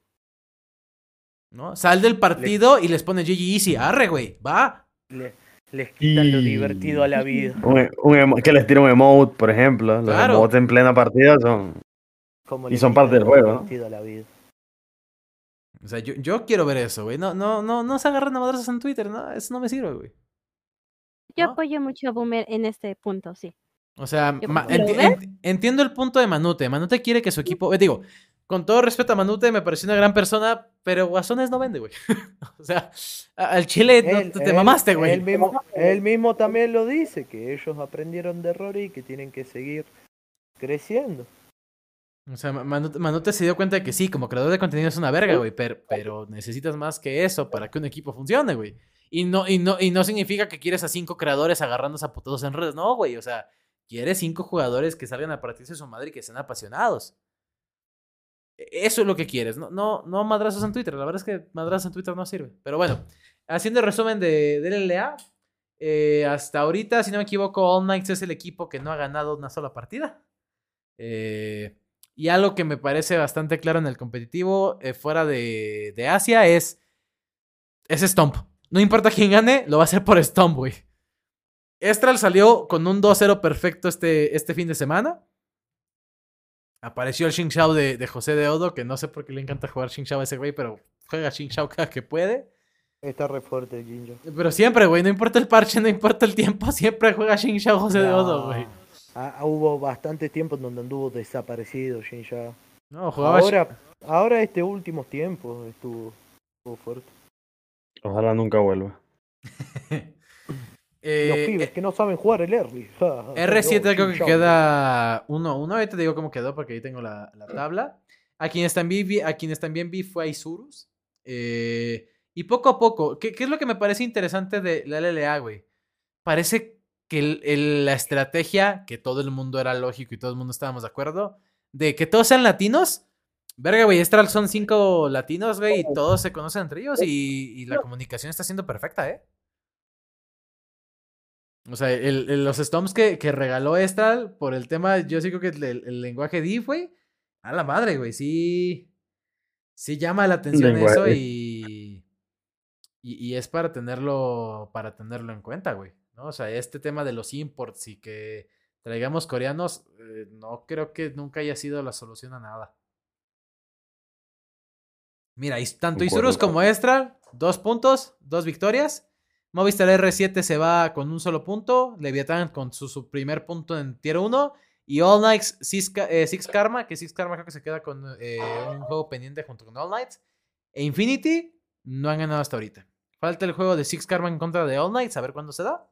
A: ¿No? Sal del partido y les pone GG Easy. Arre, güey. Va.
B: Le- les quitan lo divertido a la vida.
C: Un, que les tira un emote, por ejemplo. Los
A: Claro.
C: emotes en plena partida son.
B: Como
C: Y son parte del juego, ¿no?
B: divertido a la vida.
A: O sea, yo, yo quiero ver eso, güey. No, no, no, no se agarran a madrazos en Twitter, no, eso no me sirve, güey.
D: yo
A: ¿No?
D: apoyo mucho a Boomer en este punto, sí.
A: O sea, entiendo el punto de Manute. Manute quiere que su equipo. eh, digo, con todo respeto a Manute, me pareció una gran persona, pero Guasones no vende, güey. <laughs> o sea, al Chile no-
B: Él-
A: te, te
B: él-
A: mamaste, güey.
B: Él mismo, él mismo también lo dice, que ellos aprendieron de errores y que tienen que seguir creciendo.
A: O sea, Ma- Manute, se dio cuenta de que sí, como creador de contenido es una verga, güey, pero, pero necesitas más que eso para que un equipo funcione, güey. Y no, y, no, y no significa que quieres a cinco creadores agarrándose a putados en redes, no, güey. O sea, quieres cinco jugadores que salgan a partirse su madre y que sean apasionados. E- Eso es lo que quieres, no, no, no madrazos en Twitter. La verdad es que madrazos en Twitter no sirve. Pero bueno, haciendo el resumen de, del LLA, eh, hasta ahorita, si no me equivoco, All Knights es el equipo que no ha ganado una sola partida. Eh, y algo que me parece bastante claro en el competitivo eh, fuera de, de Asia es, es Stomp. No importa quién gane, lo va a hacer por Stomp, güey. Estral salió con un 2-0 perfecto este, este fin de semana. Apareció el Xing Shao de, de José de Odo, que no sé por qué le encanta jugar Xing Shao a ese güey, pero juega Xing Shao cada que puede.
B: Está re fuerte Jinjo.
A: Pero siempre, güey, no importa el parche, no importa el tiempo, siempre juega Xing Shao José de Odo, güey.
B: Ah, ah, hubo bastante tiempo en donde anduvo desaparecido Jinja.
A: No, jugaba
B: Ahora, ahora este último tiempo estuvo, estuvo fuerte.
C: Ojalá nunca vuelva. <laughs>
B: Los
A: Eh,
B: pibes que no saben jugar el early.
A: R7
B: No,
A: creo que queda 1-1. Ahorita te digo cómo quedó porque ahí tengo la, la tabla. A quienes también vi, a quienes también vi fue a Isurus. Eh, y poco a poco, ¿qué, qué es lo que me parece interesante de la LLA, güey? Parece que el- el- la estrategia, que todo el mundo era lógico y todo el mundo estábamos de acuerdo, de que todos sean latinos. Verga, güey, Estral son cinco latinos, güey, y todos se conocen entre ellos y, y la comunicación está siendo perfecta, ¿eh? O sea, el, el- los Storms que, que regaló Estral por el tema, yo sí creo que el, el lenguaje DIF, güey, a la madre, güey, sí. Sí llama la atención eso y, y. y es para tenerlo. Para tenerlo en cuenta, güey. ¿No? O sea, este tema de los imports y que traigamos coreanos, eh, no creo que nunca haya sido la solución a nada. Mira, tanto. Isurus como Estral, dos puntos, dos victorias. Movistar R7 se va con un solo punto. Leviathan con su, su primer punto en tier 1. Y All Knights, Six, eh, Six Karma, que Six Karma creo que se queda con eh, un juego pendiente junto con All Knights. E Infinity no han ganado hasta ahorita. Falta el juego de Six Karma en contra de All Knights, a ver cuándo se da.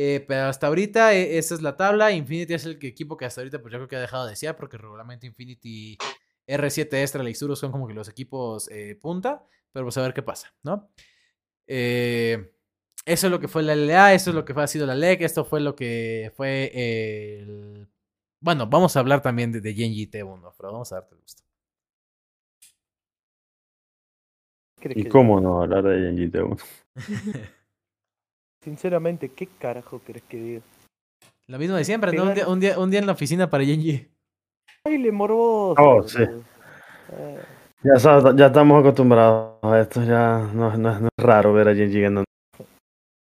A: Eh, pero hasta ahorita eh, esa es la tabla. Infinity es el equipo que hasta ahorita pues yo creo que ha dejado de desear porque regularmente Infinity, R7 Extra y Isurus son como que los equipos eh, punta. Pero pues a ver qué pasa, ¿no? Eh, eso es lo que fue la LA, eso es lo que fue, ha sido la LEC, esto fue lo que fue el... Bueno, vamos a hablar también de, de Genji T1, pero vamos a darte el gusto.
B: ¿Crees
C: ¿Y cómo no hablar de Genji T1? <laughs> <laughs>
B: Sinceramente, ¿qué carajo crees que diga?
A: Lo mismo de siempre, ¿no? Un día, un día, un día en la oficina para Genji.
B: Baile morboso.
C: Oh, sí.
B: Eh,
C: Ya, ya estamos acostumbrados a esto, ya no, no- no es raro ver a Genji ganando.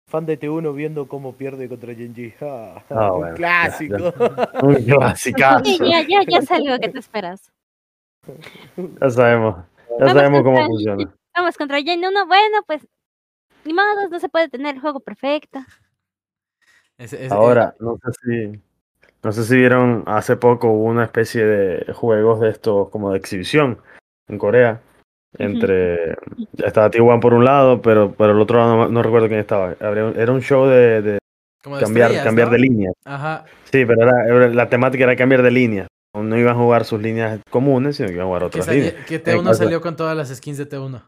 B: fan de T1 viendo cómo pierde contra Genji. <laughs> Ah,
C: Ah,
B: un
C: bueno, ya,
B: clásico. <laughs>
C: Un clasicazo.
D: Sí, ya, ya, ya es algo que te esperas.
C: Ya sabemos, ya
D: Vamos
C: sabemos cómo funciona.
D: Vamos contra Jen 1. Bueno, pues. Ni modo, no se puede tener el juego perfecto.
A: Ese- ese-
C: Ahora, no sé si no sé si vieron hace poco hubo una especie de juegos de estos como de exhibición en Corea entre ya estaba T1 por un lado, pero por el otro lado no, no recuerdo quién estaba. Era un show de, de
A: como de
C: cambiar
A: estrellas,
C: cambiar
A: ¿no?
C: de línea.
A: Ajá.
C: Sí, pero era, era- la temática era cambiar de línea. No iban a jugar sus líneas comunes, sino que iban a jugar
A: Que,
C: otras
A: sa-
C: líneas.
A: que T1
C: caso-
A: salió con todas las skins de T1.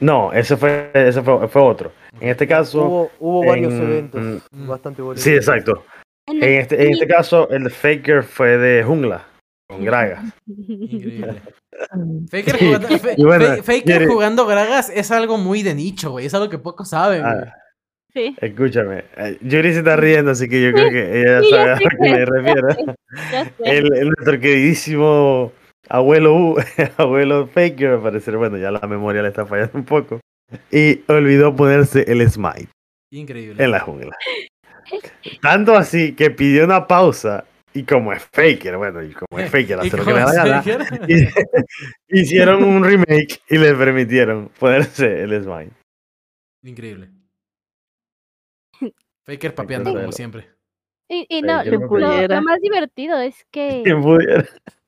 C: No, ese fue ese fue, fue otro. En este caso,
B: Hubo, hubo varios
C: en-
B: eventos
A: mm.
B: bastante buenos.
C: sí, exacto.
D: En
C: este, en este caso, el Faker fue de jungla, con Gragas.
A: Increíble. <laughs> Faker, jugando,
C: bueno,
A: Faker jugando Gragas es algo muy de nicho, güey. Es algo que pocos saben,
C: Ah,
A: güey.
D: Sí,
C: Escúchame, eh, Yuri se está riendo, así que yo creo que ella
D: sí,
C: sabe a
D: sé
C: lo que
D: que-
C: me refiero. <laughs> El, el nuestro queridísimo abuelo U, <laughs> abuelo Faker, al parecer, bueno, ya la memoria le está fallando un poco. Y olvidó ponerse el smite
A: Increíble.
C: en la jungla. Tanto así que pidió una pausa. Y como es Faker, bueno, y como es Faker, <laughs>
A: ¿Y
C: hace lo que le da la gana, <laughs> hicieron un remake y le permitieron ponerse el smite.
A: Increíble. Faker papeando como siempre.
D: Y, y no, lo, lo- más divertido es que,
C: ¿Quién pudiera?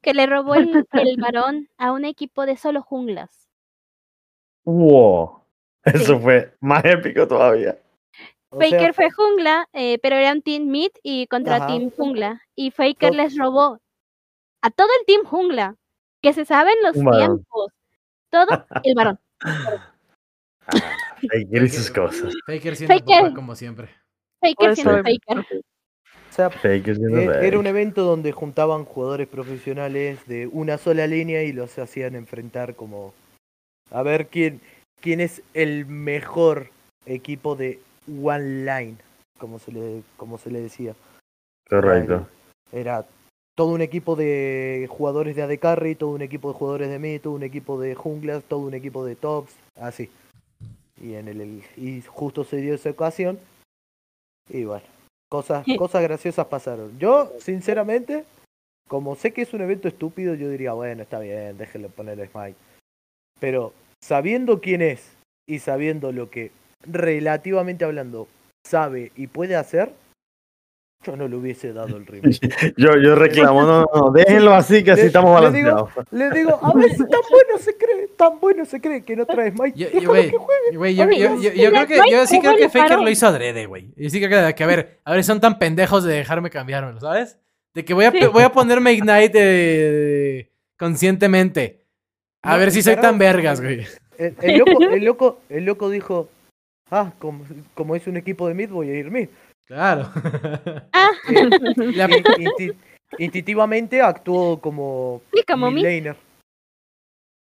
D: Que le robó el, <laughs> el varón a un equipo de solo junglas.
C: Wow. Eso
D: Sí.
C: fue más épico todavía.
B: O sea,
D: Faker fue jungla, eh, pero era un team mid y contra
B: Ajá.
D: team jungla. Y Faker les robó a todo el team jungla, que se saben los tiempos. Todo el varón.
C: Faker y sus cosas.
A: Faker siendo
D: Faker.
A: papá como siempre.
D: Faker siendo Faker.
B: O sea,
C: Faker siendo
B: e- era un evento donde juntaban jugadores profesionales de una sola línea y los hacían enfrentar como a ver quién quién es el mejor equipo de one line, como se le como se le decía.
C: Correcto.
B: Era todo un equipo de jugadores de AD Carry, todo un equipo de jugadores de mid, todo un equipo de junglas, todo un equipo de tops, así. Y en el- y justo se dio esa ocasión. Y bueno, cosas cosas graciosas pasaron. Yo, sinceramente, como sé que es un evento estúpido, yo diría, bueno, está bien, déjenle poner el smite. Pero sabiendo quién es y sabiendo lo que relativamente hablando sabe y puede hacer, Yo no le hubiese dado el <laughs> remake.
C: Yo, yo reclamo, no, no, no, déjenlo así que así
B: Le-
C: estamos
B: le digo-
C: balanceados.
B: Le digo, a ver si tan bueno se cree, tan bueno se cree que no traes Mike.
A: Yo, yo,
B: que
A: yo, yo- yo- yo creo que, yo sí creo que Faker lo hizo adrede, güey. Yo sí creo que, que, a ver, a ver, son tan pendejos de dejarme cambiármelo, ¿sabes? De que voy a,
D: Sí.
A: voy a ponerme Ignite eh, conscientemente. A
B: No,
A: ver si soy tan vergas, güey.
B: El, el loco, el, loco, el loco dijo, ah, como, como es un equipo de mid, voy a ir mid.
A: Claro.
D: Ah, <laughs>
A: La- <laughs>
B: In- insti- instintivamente actuó como
D: sí, como
B: mid
D: mí.
B: laner.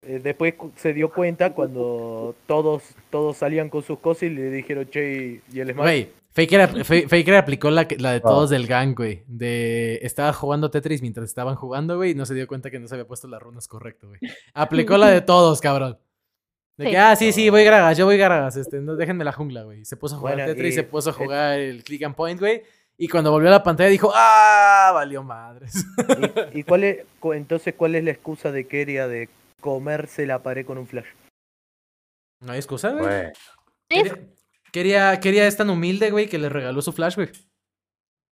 B: Eh, después se dio cuenta cuando todos todos salían con sus cosas y le dijeron, che, y el Smash.
A: Güey, Faker, Faker aplicó la, la de
C: Ah.
A: todos del gang, güey. De estaba jugando Tetris mientras estaban jugando, güey, y no se dio cuenta que no se había puesto las runas correcto, güey. Aplicó la de todos, cabrón. De que,
D: Sí.
A: ah, sí, sí, voy Gragas, yo voy Gragas, este, no, déjenme la jungla, güey. Se puso a jugar
B: Bueno,
A: Tetris,
B: y-
A: se puso a jugar el click and point, güey. Y cuando volvió a la pantalla dijo, ah, valió madres.
B: ¿Y, y cuál es, cu- entonces cuál es la excusa de Keria de comerse la pared con un flash?
A: No hay excusa, güey. Quería, quería, quería es tan humilde, güey, que le regaló su flash, güey.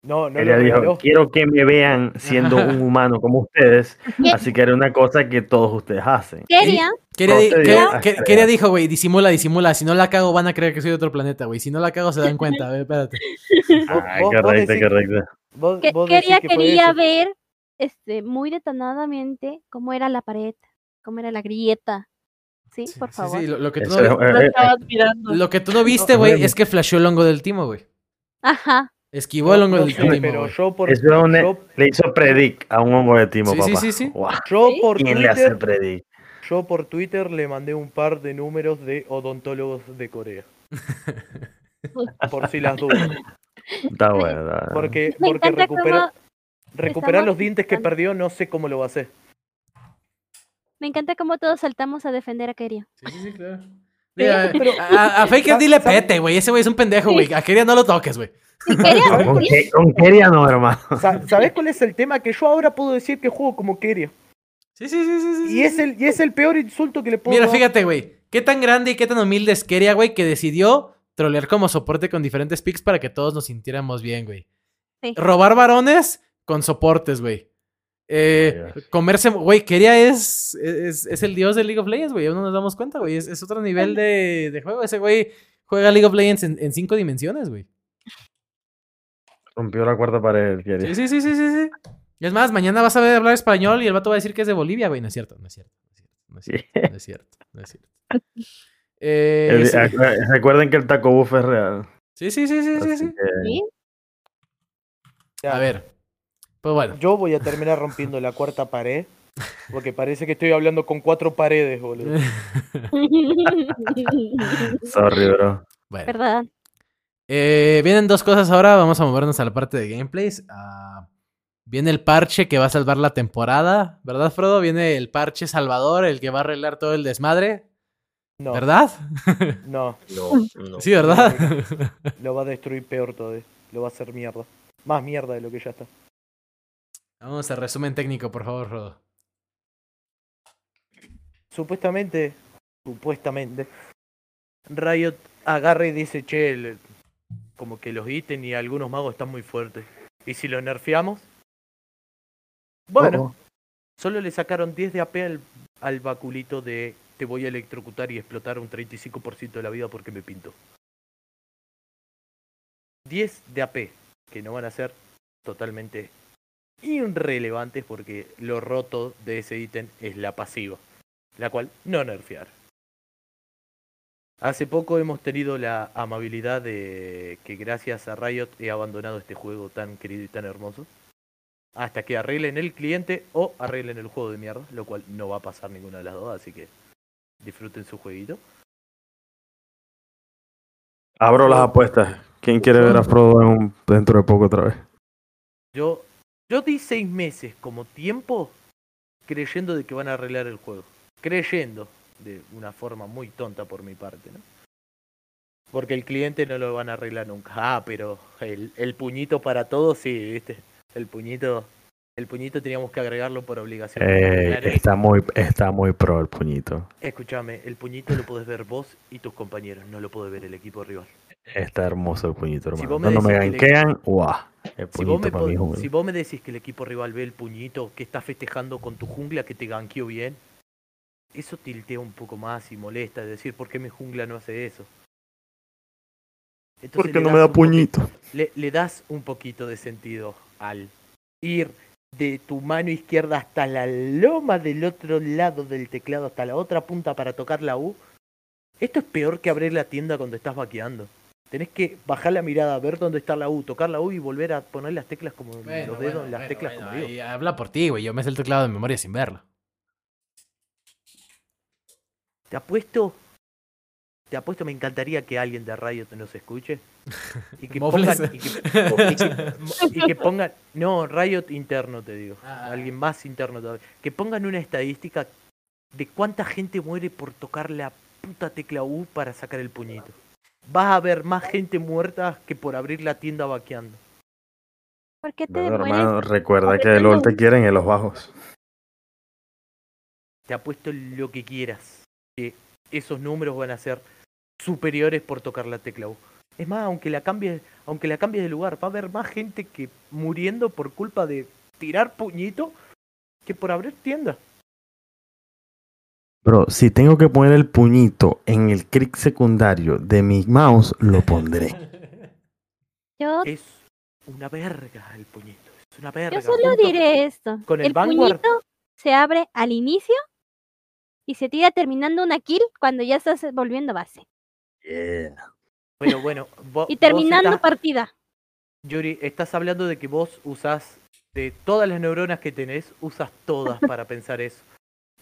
B: No, no
C: Ella
B: lo
C: dijo,
B: regaló.
C: quiero que me vean siendo un humano como ustedes, así que era una cosa que todos ustedes hacen.
D: Quería,
A: Quería, dijo, güey, disimula, disimula. Si no la cago, van a creer que soy de otro planeta, güey. Si no la cago, se dan cuenta. A ver, espérate.
C: Ay, correcto, correcto.
D: quería, quería ver este, muy detonadamente cómo era la pared, cómo era la grieta. Sí,
A: Sí,
D: por favor.
A: sí, lo, lo que tú no,
G: Lo
C: eh, eh,
G: estabas mirando.
A: lo que tú no viste, güey, es que flasheó el hongo del timo, güey.
D: Ajá.
A: Esquivó el hongo
B: No
A: del timo,
B: pero yo por,
C: eso es un-
B: yo,
C: le hizo predict a un hongo de timo,
A: Sí, sí,
C: papá.
A: sí, sí.
C: Guau,
B: yo
D: ¿Sí?
B: por
C: ¿Quién le hace
B: Twitter,
C: predict?
B: yo por Twitter le mandé un par de números de odontólogos de Corea. <laughs> por si las dudas.
C: Está bueno. está bueno.
B: Porque, porque recupera- recuperar los dientes que perdió, no sé cómo lo va a hacer.
D: me encanta cómo todos saltamos a defender a Keria.
A: Sí, sí, sí, claro.
B: Sí,
A: Mira,
B: pero-
A: a, a Faker dile
B: ¿sabes?
A: pete, güey. Ese güey es un pendejo, güey. A Keria no lo toques, güey.
D: Sí, Keria,
B: ¿Sabes
C: Con, Keria no, hermano.
B: sa- ¿Sabes cuál es el tema? Que yo ahora puedo decir que juego como Keria.
A: Sí, sí, sí, sí. sí,
B: Y
A: sí,
B: es
A: sí.
B: el, y es el peor insulto que le puedo
A: Mira,
B: dar.
A: fíjate, güey. Qué tan grande y qué tan humilde es Keria, güey, que decidió trolear como soporte con diferentes picks para que todos nos sintiéramos bien, güey.
D: Sí.
A: Robar varones con soportes, güey. Eh, comerse, güey, Keria es, es, es el dios de League of Legends, güey. Aún no nos damos cuenta, güey. Es, es otro nivel de, de juego. Ese güey juega League of Legends en, en cinco dimensiones, güey.
C: Rompió la cuarta pared, Keria.
A: Sí, sí, sí, sí, sí, sí. Y es más, mañana vas a ver hablar español y el vato va a decir que es de Bolivia, güey. No es cierto, no es cierto. No es cierto, no es cierto. No es cierto. No es cierto. Eh,
C: El-
A: sí.
C: acu- Recuerden que el taco buff es real.
A: sí, sí, sí, sí, sí,
C: así
A: sí.
C: que-
D: ¿sí?
A: A ver. Pues bueno.
B: Yo voy a terminar rompiendo la cuarta pared. Porque parece que estoy hablando con cuatro paredes, boludo. <laughs>
C: Sorry, bro.
A: Bueno.
D: ¿Verdad?
A: Eh, vienen dos cosas ahora. Vamos a movernos a la parte de gameplays. Ah, viene el parche que va a salvar la temporada. ¿Verdad, Frodo? Viene el parche salvador, el que va a arreglar todo el desmadre.
B: No,
A: ¿Verdad?
B: no, <laughs>
E: No, no.
A: Sí, ¿verdad?
B: lo va a destruir peor todavía. Lo va a hacer mierda. Más mierda de lo que ya está.
A: Vamos a resumen técnico, por favor, Frodo.
B: Supuestamente, supuestamente, Riot agarra y dice, che, el- como que los ítems y algunos magos están muy fuertes. ¿Y si lo nerfeamos? Bueno,
C: Oh,
B: solo le sacaron 10 de AP al, al baculito de te voy a electrocutar y explotar un 35% de la vida porque me pinto. 10 de AP, que no van a ser totalmente irrelevantes porque lo roto de ese ítem es la pasiva, la cual no nerfear. Hace poco hemos tenido la amabilidad de que gracias a Riot he abandonado este juego tan querido y tan hermoso hasta que arreglen el cliente o arreglen el juego de mierda, lo cual no va a pasar ninguna de las dos, así que disfruten su jueguito.
C: Abro las apuestas. ¿Quién quiere ver a Frodo en un- dentro de poco otra vez?
B: Yo, yo di seis meses como tiempo creyendo de que van a arreglar el juego. Creyendo, de una forma muy tonta por mi parte, ¿no? Porque el cliente no lo van a arreglar nunca. Ah, pero el, el puñito para todos, sí, viste. El puñito, el puñito teníamos que agregarlo por obligación.
C: Eh, está muy, está muy pro el puñito.
B: Escúchame, el puñito lo podés ver vos y tus compañeros, no lo puede ver el equipo rival.
C: Está hermoso el puñito, hermano.
B: me
C: no, no me ganquean, guau.
B: Si vos, me
C: para mí,
B: po-
C: jungla.
B: si vos me decís que el equipo rival ve el puñito, que está festejando con tu jungla, que te ganqueó bien, eso tiltea un poco más y molesta. Es decir, ¿por qué mi jungla no hace eso? Entonces
C: Porque no me da puñito.
B: le, le das un poquito de sentido al ir de tu mano izquierda hasta la loma del otro lado del teclado, hasta la otra punta para tocar la U. Esto es peor que abrir la tienda cuando estás vaqueando. Tenés que bajar la mirada, ver dónde está la U, tocar la U y volver a poner las teclas como
A: Bueno,
B: los dedos
A: bueno,
B: en las
A: bueno,
B: teclas
A: bueno,
B: como digo.
A: ahí habla por ti, güey. Yo me sé el teclado de memoria sin verlo.
B: Te apuesto, te apuesto, me encantaría que alguien de Riot nos escuche. <laughs> Y que pongan, y que, y que- <laughs> y que pongan, no, Riot interno te digo,
A: Ah, ah.
B: alguien más interno todavía, que pongan una estadística de cuánta gente muere por tocar la puta tecla U para sacar el puñito. Vas a ver más gente muerta que por abrir la tienda vaqueando.
D: ¿Por qué te
C: Bueno,
D: mueres?
C: hermano, recuerda que el LOL te quieren en los bajos.
B: Te apuesto lo que quieras, que esos números van a ser superiores por tocar la tecla U. Es más, aunque la cambies, aunque la cambies de lugar, va a haber más gente que muriendo por culpa de tirar puñito que por abrir tienda.
C: Bro, si tengo que poner el puñito en el clic secundario de mi mouse, lo pondré. <laughs>
D: Yo,
B: Es una verga el puñito. Es una verga.
D: yo solo
B: junto-
D: diré esto.
B: con el
D: el
B: Vanguard.
D: puñito se abre al inicio y se tira terminando una kill cuando ya estás volviendo base.
C: Yeah.
B: Pero bueno, vo-
D: Y
B: vos
D: terminando
B: estás-
D: partida.
B: Yuri, estás hablando de que vos usás, de todas las neuronas que tenés, usas todas para <laughs> pensar eso.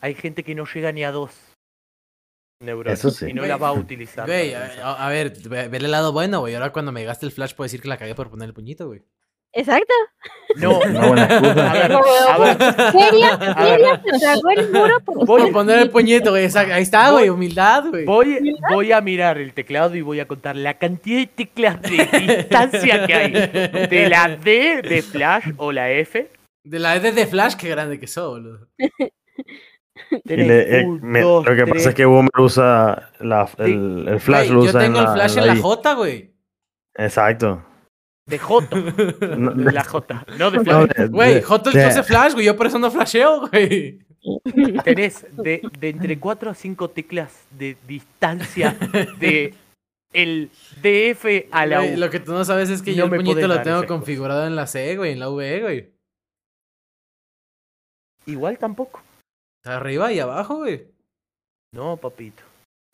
B: Hay gente que no llega ni a dos neuronas
C: Eso sí.
B: y no la va a utilizar.
A: Güey, a, a- ver, ve, ve el lado bueno, güey. Ahora cuando me gaste el flash puedo decir que la cagué por poner el puñito, güey.
D: Exacto.
B: No, <laughs>
C: Una buena excusa.
B: a ver, a ver,
D: Seria,
B: A ver.
D: seria, se tragó el muro por
B: Voy-
A: Por poner el puñito, güey. Ahí está, güey. Humildad, güey.
B: voy, voy a mirar el teclado y voy a contar la cantidad de teclas de distancia que hay. De la D de Flash o la F.
A: De la ED de flash, qué grande que sos, boludo. <laughs> <laughs>
C: Y
B: tenés
C: le- eh,
B: un,
C: me-
B: dos,
C: lo que pasa es que Boomer usa la, el, el flash, lo
A: yo tengo
C: en
A: el
C: la,
A: flash
C: en
A: en la. J, güey.
C: Exacto.
B: de J. <laughs>
C: No,
B: De la J, no de
C: no,
B: Flash.
A: Güey,
C: de-
A: J flash, güey. Yo por eso no flasheo, güey. <laughs>
B: Tenés de, de entre 4 a 5 teclas de distancia de el DF a la U.
A: Lo que tú no sabes es que
B: No
A: yo el
B: me
A: puñito lo tengo configurado en la C, güey. En la V, güey.
B: Igual tampoco.
A: Arriba y abajo, güey.
B: No, papito.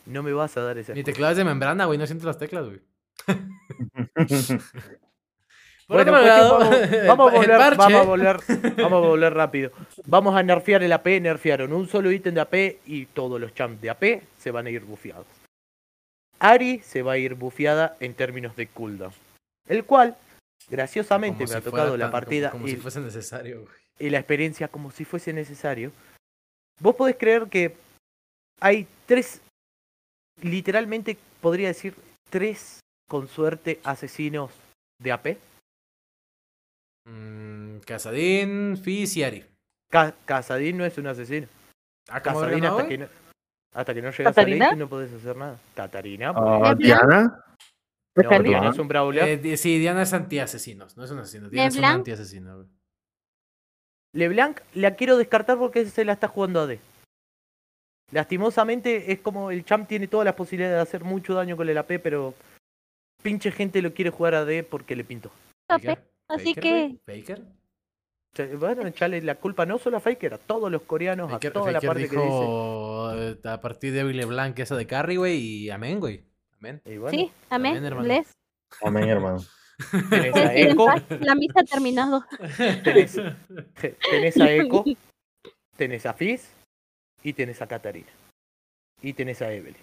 B: No me vas a dar esa.
A: Mi teclado es de membrana, güey. No siento las teclas, güey. <laughs> Por
B: Bueno,
A: lado,
B: vamos, vamos <laughs> a
A: parche-
B: vamos a volver, vamos a volver rápido. <laughs> Vamos a nerfear el AP, nerfearon un solo ítem de AP y todos los champs de AP se van a ir bufeados. Ari se va a ir bufeada en términos de cooldown. El cual, graciosamente,
A: Como
B: me ha tocado la
A: tan-
B: partida
A: Como, como
B: y,
A: si fuese necesario, güey.
B: y la experiencia como si fuese necesario. Vos podés creer que hay tres, literalmente podría decir tres, con suerte, asesinos de AP.
A: Mm, Casadín, Fizz y Ari.
B: Ca- Casadín no es un asesino.
A: Ah, ¿cómo
B: Casadín hasta que no, hasta que no llegas
H: ¿Catarina?
B: a no podés hacer nada. Catarina.
D: ¿Leblanc?
C: Diana.
B: no. Diana es un brawler.
A: Eh, sí, Diana es anti-asesinos. No es un asesino. Diana es un anti-asesino.
B: LeBlanc la quiero descartar porque se la está jugando a D. Lastimosamente es como el champ tiene todas las posibilidades de hacer mucho daño con el AP, pero pinche gente lo quiere jugar a D porque le pintó.
A: Faker,
D: Así que
A: Faker.
B: Bueno, echarle la culpa no solo a Faker, a todos los coreanos,
A: Faker,
B: a toda la parte que dice.
A: dijo eh, a partir de Billy Blanc esa de carry, güey, y amén, güey. Amén.
B: Y bueno,
D: sí, amén.
A: Amén, hermano.
D: Les.
C: Amén, hermano.
B: Tenés <laughs> a Echo,
D: La misa ha terminado.
B: tenés, <laughs> tenés a Echo, tenés a Fizz y tenés a Katarina. Y tenés a Evelyn.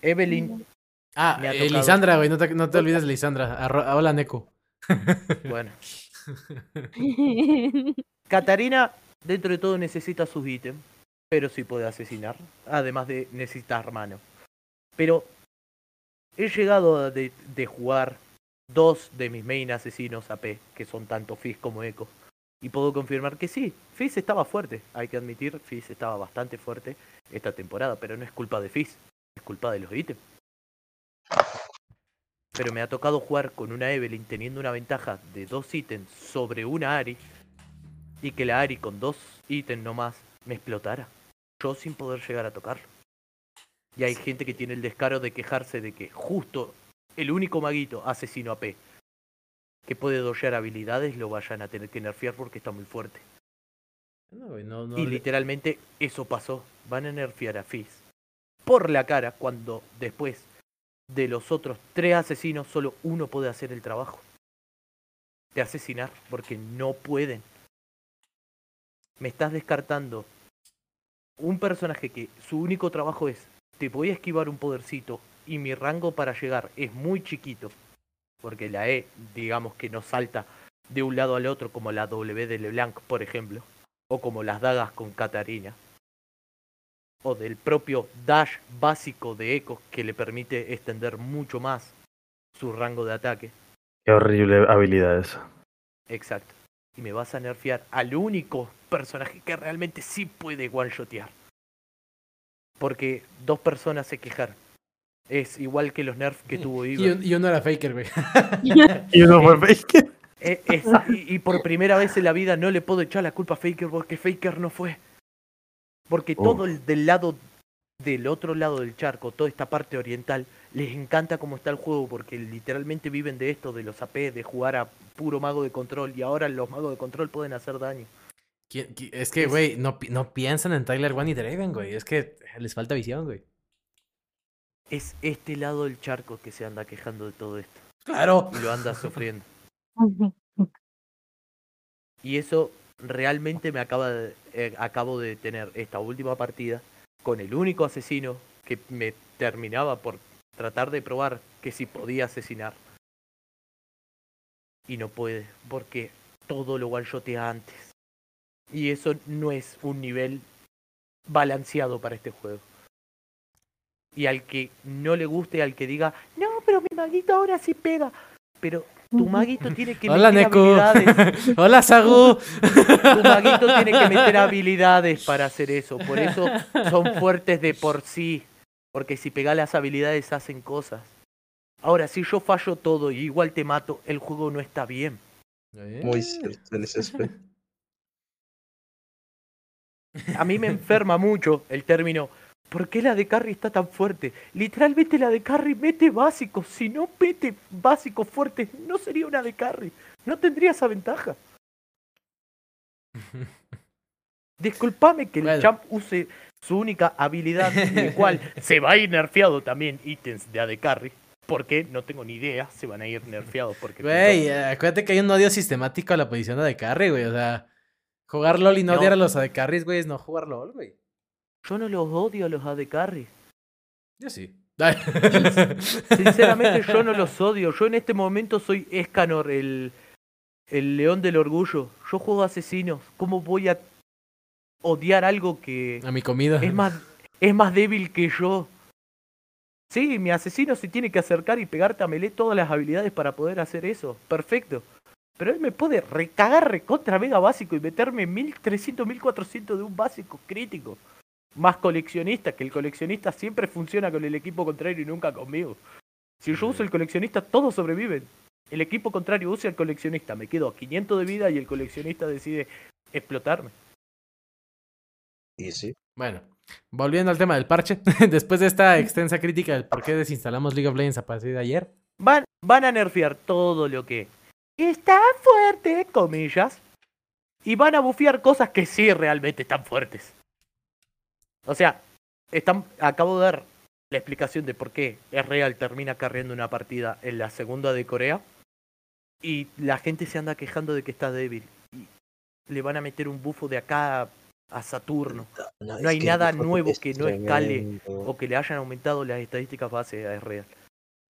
B: Evelyn,
A: Ah,
B: Me ha
A: eh. Lisandra, güey, no te, no te olvides de Lisandra. Hola, Neko. <laughs>
B: bueno. Katarina, dentro de todo, necesita sus ítems, pero sí puede asesinar, además de necesitar mano. Pero he llegado de jugar dos de mis main asesinos AP, que son tanto Fizz como Echo, y puedo confirmar que sí, Fizz estaba fuerte, hay que admitir, Fizz estaba bastante fuerte esta temporada, pero no es culpa de Fizz, es culpa de los ítems. pero me ha tocado jugar con una Evelyn teniendo una ventaja de dos ítems sobre una Ari y que la Ari con dos ítems nomás me explotara. Yo sin poder llegar a tocarlo. Y hay gente que tiene el descaro de quejarse de que justo el único maguito asesino AP que puede dojear habilidades lo vayan a tener que nerfear porque está muy fuerte.
A: No, no, no
B: Y literalmente eso pasó. Van a nerfear a Fizz por la cara cuando después de los otros tres asesinos solo uno puede hacer el trabajo. De asesinar, porque no pueden. Me estás descartando un personaje que su único trabajo es te voy a esquivar un podercito y mi rango para llegar es muy chiquito. Porque la E, digamos que no salta de un lado al otro como la W de LeBlanc, por ejemplo o como las dagas con Katarina, o del propio dash básico de Echo que le permite extender mucho más su rango de ataque.
C: Qué horrible habilidad esa.
B: Exacto. Y me vas a nerfear al único personaje que realmente sí puede one-shotear. Porque dos personas se quejaron. Es igual que los nerfs que tuvo
A: Y, un- y uno era faker, güey. <laughs>
C: Y uno fue fake.
B: Eh, es- y, y por primera vez en la vida no le puedo echar la culpa a Faker porque Faker no fue. Porque
C: Oh.
B: todo el del lado, del otro lado del charco, toda esta parte oriental, les encanta cómo está el juego porque literalmente viven de esto, de los AP, de jugar a puro mago de control y ahora los magos de control pueden hacer daño.
A: ¿Quién- qui- Es que, güey, no, pi- no piensan en Tyler One y Draven, güey. Es que les falta visión, güey.
B: Es este lado del charco que se anda quejando de todo esto
A: Claro.
B: y lo anda sufriendo. <laughs> Y eso realmente me acaba de, eh, acabo de tener esta última partida con el único asesino que me terminaba por tratar de probar que si podía asesinar. Y no puede, porque todo lo one-shotea antes. Y eso no es un nivel balanceado para este juego. Y al que no le guste, al que diga, no, pero mi maguito ahora sí pega. Pero tu maguito <laughs> tiene que
A: Hola,
B: meter
A: Neko.
B: habilidades. <laughs>
A: Hola, Sagu.
B: Tu maguito tiene que meter habilidades para hacer eso. Por eso son fuertes de por sí. Porque si pegas las habilidades hacen cosas. Ahora, si yo fallo todo y igual te mato, el juego no está bien.
E: Muy cierto el SSP.
B: A mí me enferma mucho el término. ¿Por qué la de carry está tan fuerte? Literalmente la de carry mete básicos. Si no mete básicos fuertes, no sería una de carry. No tendría esa ventaja. <laughs> Disculpame que el champ use su única habilidad, el cual <laughs> se va a ir nerfeado también ítems de AD Carry. ¿Por qué? No tengo ni idea. Se van a ir nerfeados porque...
A: Güey, acuérdate que hay un odio sistemático a la posición de carry, güey. O sea, jugar LOL y no,
B: No.
A: odiar a los AD carries, güey, es no jugar LOL, güey.
B: Yo no los odio a los AD Carry.
A: Yo sí.
B: Sinceramente yo no los odio. Yo en este momento soy Escanor, el, el león del orgullo. Yo juego asesinos. ¿Cómo voy a odiar algo que
A: A mi comida.
B: es más, es más débil que yo? Sí, mi asesino se tiene que acercar y pegarte a melee todas las habilidades para poder hacer eso. Perfecto. Pero él me puede recagar recontra mega básico y meterme 1300, 1400 de un básico crítico. Más coleccionista, que el coleccionista siempre funciona con el equipo contrario y nunca conmigo. Si yo uso el coleccionista, todos sobreviven. El equipo contrario usa el coleccionista, me quedo a 500 de vida y el coleccionista decide explotarme.
E: Y sí.
A: Bueno, volviendo al tema del parche. <laughs> Después de esta extensa crítica del por qué desinstalamos League of Legends a partir de ayer.
B: Van, van a nerfear todo lo que está fuerte, comillas, y van a bufear cosas que sí realmente están fuertes. O sea, están, acabo de dar la explicación de por qué es real termina carriendo una partida en la segunda de Corea y la gente se anda quejando de que está débil. Y le van a meter un bufo de acá a Saturno
E: No,
B: No hay nada nuevo que no escale o que le hayan aumentado las estadísticas base a es real.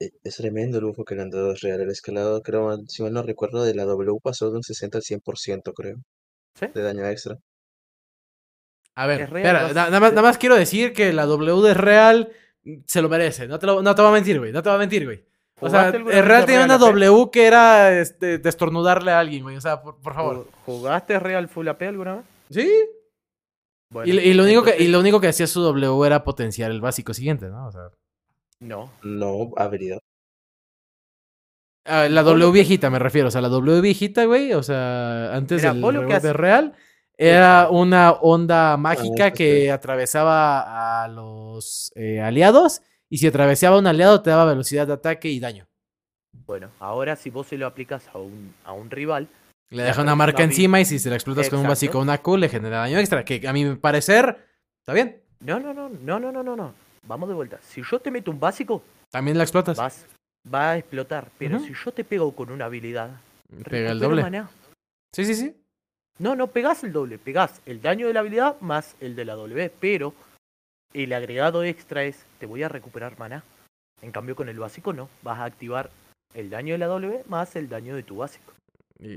E: E- Es tremendo el bufo que le han dado a Real. El escalado, creo, si mal no recuerdo, de la W pasó de un 60 al 100%, creo.
B: ¿Sí?
E: De daño extra.
A: A ver,
B: Es
A: espera, nada, más, nada más quiero decir que la W de Real mm, se lo merece. No te, lo- no te voy a mentir, güey. No te voy a mentir, güey. O sea,
B: ¿Jugaste alguna
A: el
B: vez
A: Real tenía una? W que era este, destornudarle a alguien, güey. O sea, por, por favor.
B: ¿Jugaste Real Full AP alguna vez?
A: Sí.
B: Bueno,
A: Y, y lo único que, y lo único que hacía su W era potenciar el básico siguiente, ¿no? O sea,
B: No,
E: No habilidad.
A: Ah, la W viejita me refiero, o sea, la W viejita, güey, o sea, antes
B: Mira,
A: del
B: vos lo que
A: rebote
B: haces-
A: real, era una onda mágica
E: eso
A: que
E: sí.
A: atravesaba a los eh, aliados y si atravesaba un aliado te daba velocidad de ataque y daño.
B: Bueno, ahora si vos se lo aplicas a un, a un rival,
A: Le deja una marca encima y si se la explotas con un básico o una Q le genera daño extra, que a mi parecer está bien.
B: no, no, no, no, no, no, no, no. Vamos de vuelta. Si yo te meto un básico,
A: También la explotas.
B: vas, va a explotar. Pero si yo te pego con una habilidad,
A: Pega el doble.
B: maná.
A: Sí, sí, sí.
B: No, no pegás el doble, pegás el daño de la habilidad más el de la W, pero el agregado extra es te voy a recuperar maná. En cambio con el básico no, vas a activar el daño de la W más el daño de tu básico.
A: Y,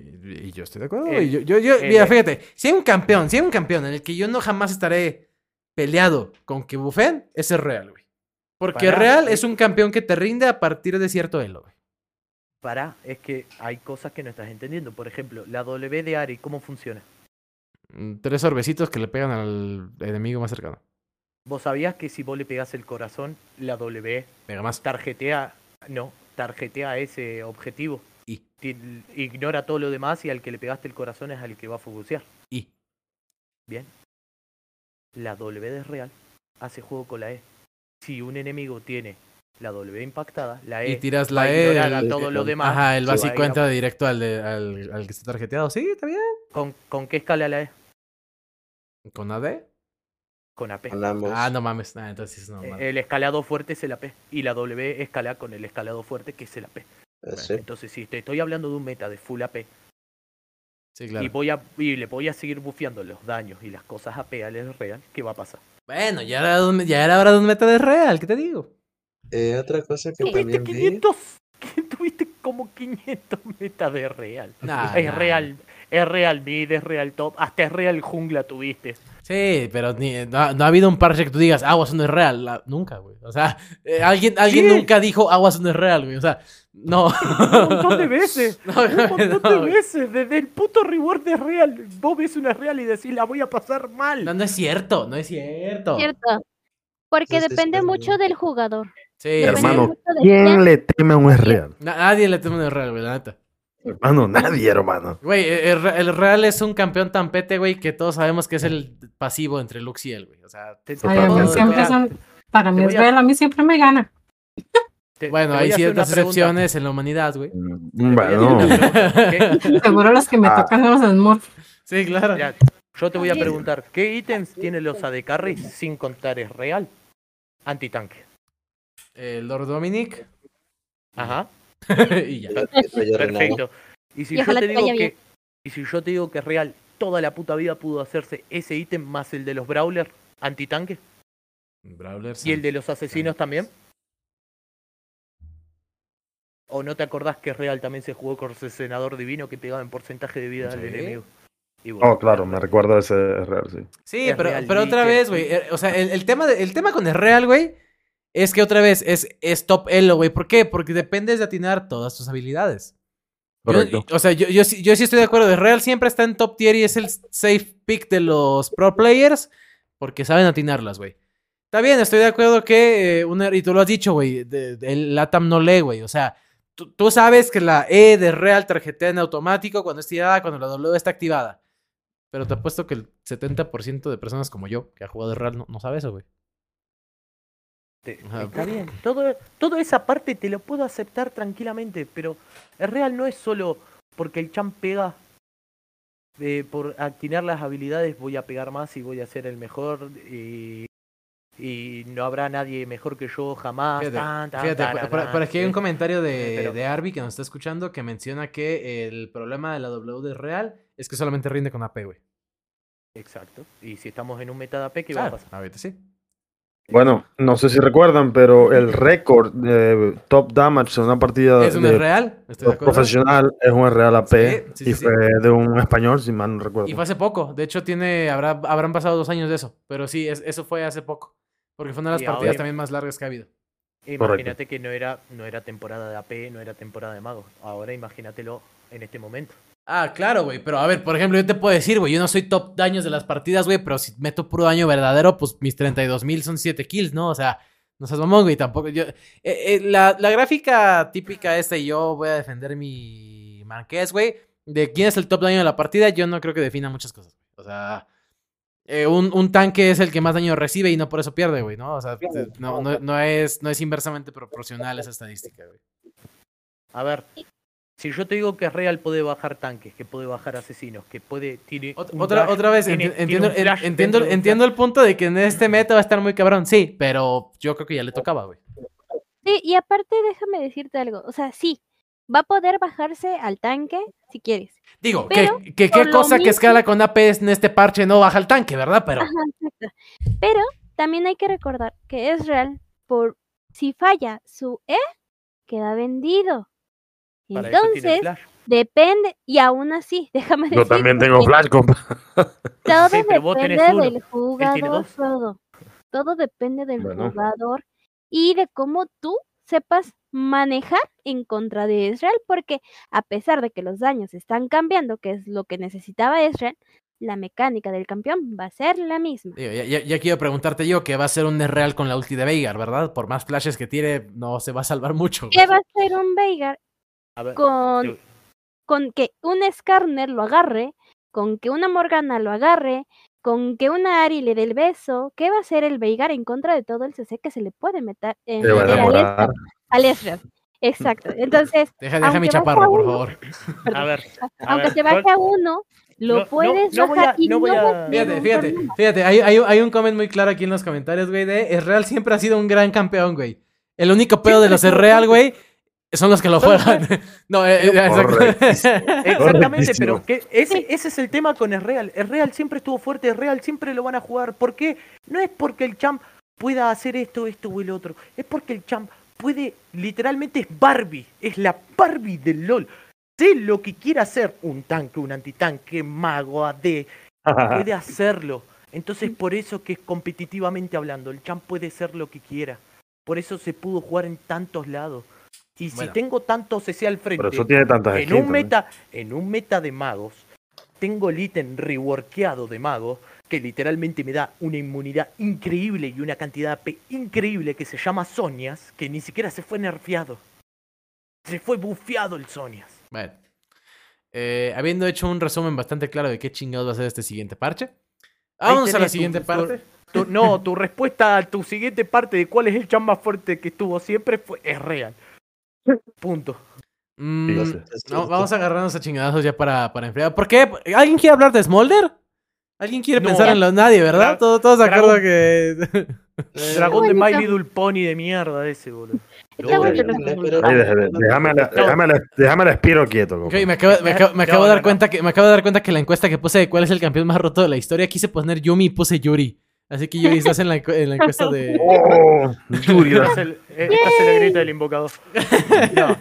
A: y yo estoy de acuerdo.
B: Eh,
A: yo, yo, yo-
B: eh,
A: mira,
B: eh.
A: fíjate, si hay un campeón, si hay un campeón en el que yo no jamás estaré peleado con que bufen, ese es real, güey. Porque
B: Pará,
A: real es un campeón que te rinde a partir de cierto elo, güey.
B: Para, es que hay cosas que no estás entendiendo. Por ejemplo, la W de Ari, ¿cómo funciona?
A: Mm, Tres sorbecitos que le pegan al enemigo más cercano.
B: ¿Vos sabías que si vos le pegás el corazón, la W
A: Pega más.
B: tarjetea, no, tarjetea ese objetivo?
A: Y.
B: Ignora todo lo demás y al que le pegaste el corazón es al que va a focusear.
A: Y.
B: Bien. La W de real hace juego con la E. Si un enemigo tiene la W impactada, la E
A: Y tiras la E.
B: a
A: el-
B: todo lo demás.
A: Ajá, el
B: a
A: básico
B: a-
A: entra directo al, de- al, al que está tarjeteado. Sí, está bien.
B: ¿Con, ¿Con qué escala la E?
A: ¿Con AD?
B: Con AP.
E: Ambos.
A: Ah, no mames. Ah, entonces es
B: Eh,
A: normal.
B: El escalado fuerte es el AP. Y la W escala con el escalado fuerte que es el AP.
E: Eh, sí.
B: Entonces, si te estoy hablando de un meta de full AP
A: sí, claro.
B: y, voy a, y le voy a seguir bufeando los daños y las cosas AP al real, ¿qué va a pasar?
A: Bueno, ya era, un- ya era hora de un meta de real, ¿qué te digo?
E: Eh, otra cosa que también vi.
B: 500, <laughs> que tuviste como 500 metas de real.
A: Nah,
B: es
A: nah.
B: real, es real mid, es real top, hasta es real jungla tuviste.
A: Sí, pero ni- no, no ha habido un parche que tú digas, Aguas no es real. La- nunca, güey. O sea, eh, alguien, alguien nunca dijo Aguas no es real, güey. O sea, no. <laughs>
B: Un montón de veces. <laughs>
A: No,
B: Un montón
A: no,
B: de veces. Desde el puto reward de real. Vos ves una real y decís la voy a pasar mal.
A: No, no es cierto, no es cierto.
D: Cierto. Porque
E: Entonces,
D: depende mucho del jugador.
A: Sí,
D: Depende.
C: Hermano, ¿Quién le teme a un real?
A: Na- nadie le teme un real, güey, la neta.
C: Hermano, nadie, hermano.
A: Güey, el, Re- el real es un campeón tan pete, güey, que todos sabemos que es el pasivo entre Lux y él, güey. O sea,
B: Te-
C: Ay,
F: a
C: Totalmente.
F: siempre son, para mí es
B: a-
F: real, a mí siempre me gana.
B: Te-
A: bueno,
B: te
A: hay ciertas excepciones en la humanidad, güey.
C: Mm, Bueno,
B: pregunta. ¿Qué-
F: Seguro los que me
C: Ah.
F: tocan son los Smurfs.
A: Sí, claro.
B: Ya, yo te voy a preguntar, ¿qué ítems tienen los AD Carries sin contar es real? Antitanque.
A: El Lord Dominic.
B: Ajá. <laughs>
A: y ya.
B: Perfecto. Y si
D: Y
B: yo te digo que
D: bien.
B: y si yo te digo que es real, toda la puta vida pudo hacerse ese ítem más el de los brawler antitanque
A: Brawler.
B: y el de los asesinos también. ¿O no te acordás que real también se jugó con senador divino que pegaba en porcentaje de vida al
A: Sí.
B: enemigo? Y bueno,
C: oh, claro, me recuerdo ese real, sí.
A: Sí,
B: Es
A: pero,
B: real,
A: pero
B: y
A: otra
B: que-
A: vez, güey. eh, O sea, el, el tema de- el tema con el real, güey, es que otra vez es, es top elo, güey. ¿Por qué? Porque dependes de atinar todas tus habilidades. Yo- o sea, yo, yo, sí- yo sí estoy de acuerdo. El real siempre está en top tier y es el safe pick de los pro players porque saben atinarlas, güey. Está bien, estoy de acuerdo que eh, una- y tú lo has dicho, güey, el LATAM no lee, güey. O sea, tú, tú sabes que la E de real tarjetea en automático cuando es tirada, cuando la W está activada. Pero te apuesto que el 70% de personas como yo, que ha jugado de real, no, no sabe eso, güey.
B: está bien. Todo, toda esa parte te lo puedo aceptar tranquilamente, pero el real no es solo porque el champ pega. eh, por actinar las habilidades voy a pegar más y voy a ser el mejor y, y no habrá nadie mejor que yo jamás.
A: Fíjate,
B: tan, tan,
A: fíjate, por, por- aquí hay un comentario de,
B: Pero-
A: de Arby que nos está escuchando que menciona que el problema de la W de real es que solamente rinde con AP, güey.
B: Exacto. Y si estamos en un meta de AP, ¿qué va a
A: Claro,
B: pasar?
A: ahorita sí.
C: Bueno, no sé si recuerdan, pero el récord de top damage en una partida
A: ¿Es un
C: de
A: real? Estoy de acuerdo.
C: profesional es un Real AP
A: Sí, sí,
C: y
A: sí, sí.
C: fue de un español, si mal no recuerdo.
A: Y fue hace poco. De hecho, tiene, habrá, habrán pasado dos años de eso. Pero sí, es- eso fue hace poco. Porque fue una de las
B: Y
A: partidas
B: ahora-
A: también más largas que ha habido.
B: Imagínate que no era, no era temporada de AP, no era temporada de magos. Ahora imagínatelo en este momento.
A: Ah, claro, güey. Pero a ver, por ejemplo, yo te puedo decir, güey, yo no soy top daños de las partidas, güey, pero si meto puro daño verdadero, pues mis 32 mil son 7 kills, ¿no? O sea, No seas mamón, güey, tampoco. Yo, eh, eh, la, la gráfica típica esta, y yo voy a defender mi marqués, güey, de quién es el top daño de la partida, yo no creo que defina muchas cosas. güey. O sea, eh, un, un tanque es el que más daño recibe y no por eso pierde, güey, ¿no? O sea, no, no, no es, no es inversamente proporcional esa estadística, güey.
B: A ver, si yo te digo que Real puede bajar tanques, que puede bajar asesinos, que puede. Tiene
A: Otra,
B: dash-
A: otra vez,
B: tiene-
A: enti-
B: tiene
A: entiendo, entiendo, entiendo el punto de que en este meta va a estar muy cabrón, sí, pero yo creo que ya le tocaba, güey.
D: Sí, y aparte déjame decirte algo, o sea, sí, va a poder bajarse al tanque si quieres.
A: Digo,
D: Pero,
A: que, qué cosa que escala con AP en este parche no baja el tanque, ¿verdad? Pero
D: Ajá, exacto. Pero también hay que recordar que es real por si falla su E, queda vendido.
B: Para
D: Entonces,
B: flash.
D: depende, y aún así, <laughs> déjame
C: Yo
D: decirte
C: también tengo flash, compa. <laughs>
D: Todo
B: Sí,
D: depende del jugador, todo. Todo depende del
C: Bueno.
D: jugador y de cómo tú sepas manejar en contra de Israel, porque a pesar de que los daños están cambiando, que es lo que necesitaba Israel, la mecánica del campeón va a ser la misma.
A: digo, ya, ya- ya quiero preguntarte yo que va a ser un real con la ulti de Veigar, ¿verdad? Por más flashes que tire, no se va a salvar mucho.
D: ¿Qué va a ser un Veigar con, con que un Skarner lo agarre, con que una Morgana lo agarre, con que una Ari le dé el beso? ¿Qué va a hacer el Veigar en contra de todo el CC que se le puede meter, eh,
C: a
D: meter al. Ezreal? Exacto. <laughs> Entonces,
A: Deja, deja mi chaparro, por favor. <laughs>
B: a ver, a
D: aunque
B: ver,
D: se baje a uno, lo
B: no- no-
D: puedes
B: no voy
D: bajar
B: a-
D: y
B: no voy a-
A: Fíjate, fíjate, fíjate, hay, hay, hay un comment muy claro aquí en los comentarios, güey, de Real siempre ha sido un gran campeón, güey. El único pedo de los Real, güey, son los que lo juegan. <laughs> no, eh, eh. <laughs>
B: Exactamente,
C: Correctísimo.
B: pero que ese, ese es el tema con el Real. El Real siempre estuvo fuerte, el Real siempre lo van a jugar. ¿Por qué? No es porque el champ pueda hacer esto, esto o el otro. Es porque el champ puede, literalmente es Barbie, es la Barbie del LOL. Sé lo que quiere hacer un tanque, un antitanque, mago, AD, <laughs> puede hacerlo. Entonces por eso que es competitivamente hablando, el champ puede ser lo que quiera. Por eso se pudo jugar en tantos lados. Y si tengo tanto CC al frente,
C: Por eso tiene tantas
B: en un meta, en un meta de magos, tengo el ítem reworkeado de magos que literalmente me da una inmunidad increíble y una cantidad de AP increíble que se llama Sonias, que ni siquiera se fue nerfeado. Se fue bufeado el Sonias.
A: Bueno. Eh, habiendo hecho un resumen bastante claro de qué chingados va a ser este siguiente parche. Vamos a la siguiente
B: tu-
A: parte.
B: Tu- no, tu respuesta a tu siguiente parte de cuál es el champ más fuerte que estuvo siempre fue, es real. Punto.
A: Mm, no, vamos a agarrarnos a chingadazos ya para, para enfriar. ¿Por qué? ¿Alguien quiere hablar de Smolder? ¿Alguien quiere
B: No.
A: pensar en los nadie, verdad? Todos, todos de acuerdo que. <laughs>
B: Dragón de My. Little Pony de mierda ese, boludo.
C: De- de- déjame, al Espiro quieto. compa.
A: Ok, me acabo, me acabo- me acabo
B: No,
A: de dar
B: no, no.
A: cuenta que me acabo de dar cuenta que la encuesta que puse de cuál es el campeón más roto de la historia quise poner Yumi y puse Yuri. Así que Yuri estás en la, en la encuesta de. <laughs>
C: Oh, Yuri,
B: Esta es, el, eh, esta es la grita del invocador. No,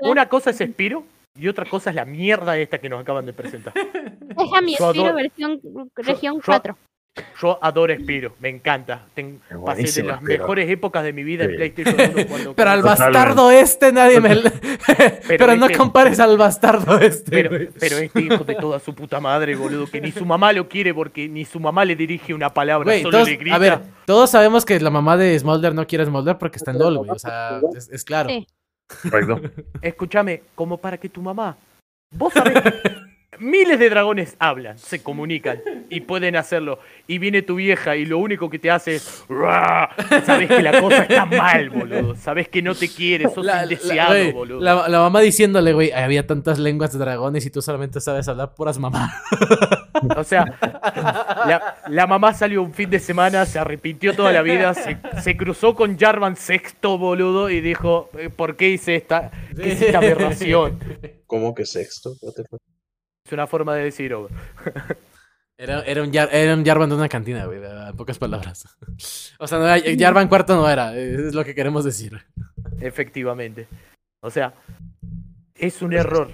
B: <laughs> una cosa es Spiro y otra cosa es la mierda esta que nos acaban de presentar.
D: Deja mi
B: Yo adoro-
D: Espiro versión región
B: yo-
D: 4.
B: Yo adoro Spiro, me encanta. Ten- pasé de las
C: Spiro.
B: mejores épocas de mi vida en. PlayStation 1 cuando
A: Pero al bastardo este nadie me. <laughs> Pero, no
B: este-
A: compares al bastardo este.
B: Pero, pero este hijo de toda su puta madre, boludo, que ni su mamá lo quiere porque ni su mamá le dirige una palabra, solo
A: todos-
B: le grita.
A: a ver, todos sabemos que la mamá de Smolder no quiere Smolder porque está en LOL, güey. O sea, es, es claro.
D: Sí.
B: Escúchame, como para que tu mamá. Vos sabés que miles de dragones hablan, se comunican y pueden hacerlo. Y viene tu vieja y lo único que te hace es. "Ruah". Sabés que la cosa está mal, boludo. Sabés que no te quiere, sos
A: La, la-
B: indeseado,
A: güey,
B: boludo.
A: la- la mamá diciéndole, güey, había tantas lenguas de dragones y tú solamente sabes hablar puras mamás.
B: O sea, la, la mamá salió un fin de semana, se arrepintió toda la vida, se, se cruzó con Jarvan sexto, boludo, y dijo: eh, ¿Por qué hice esta, qué es esta aberración?
E: ¿Cómo que sexto?
B: Es una forma de decir, oh. <laughs>
A: Era, era, un, era un Jarvan de una cantina, güey, en pocas palabras. O sea, no era, Jarvan cuarto no era, es lo que queremos decir.
B: efectivamente. O sea, es un error.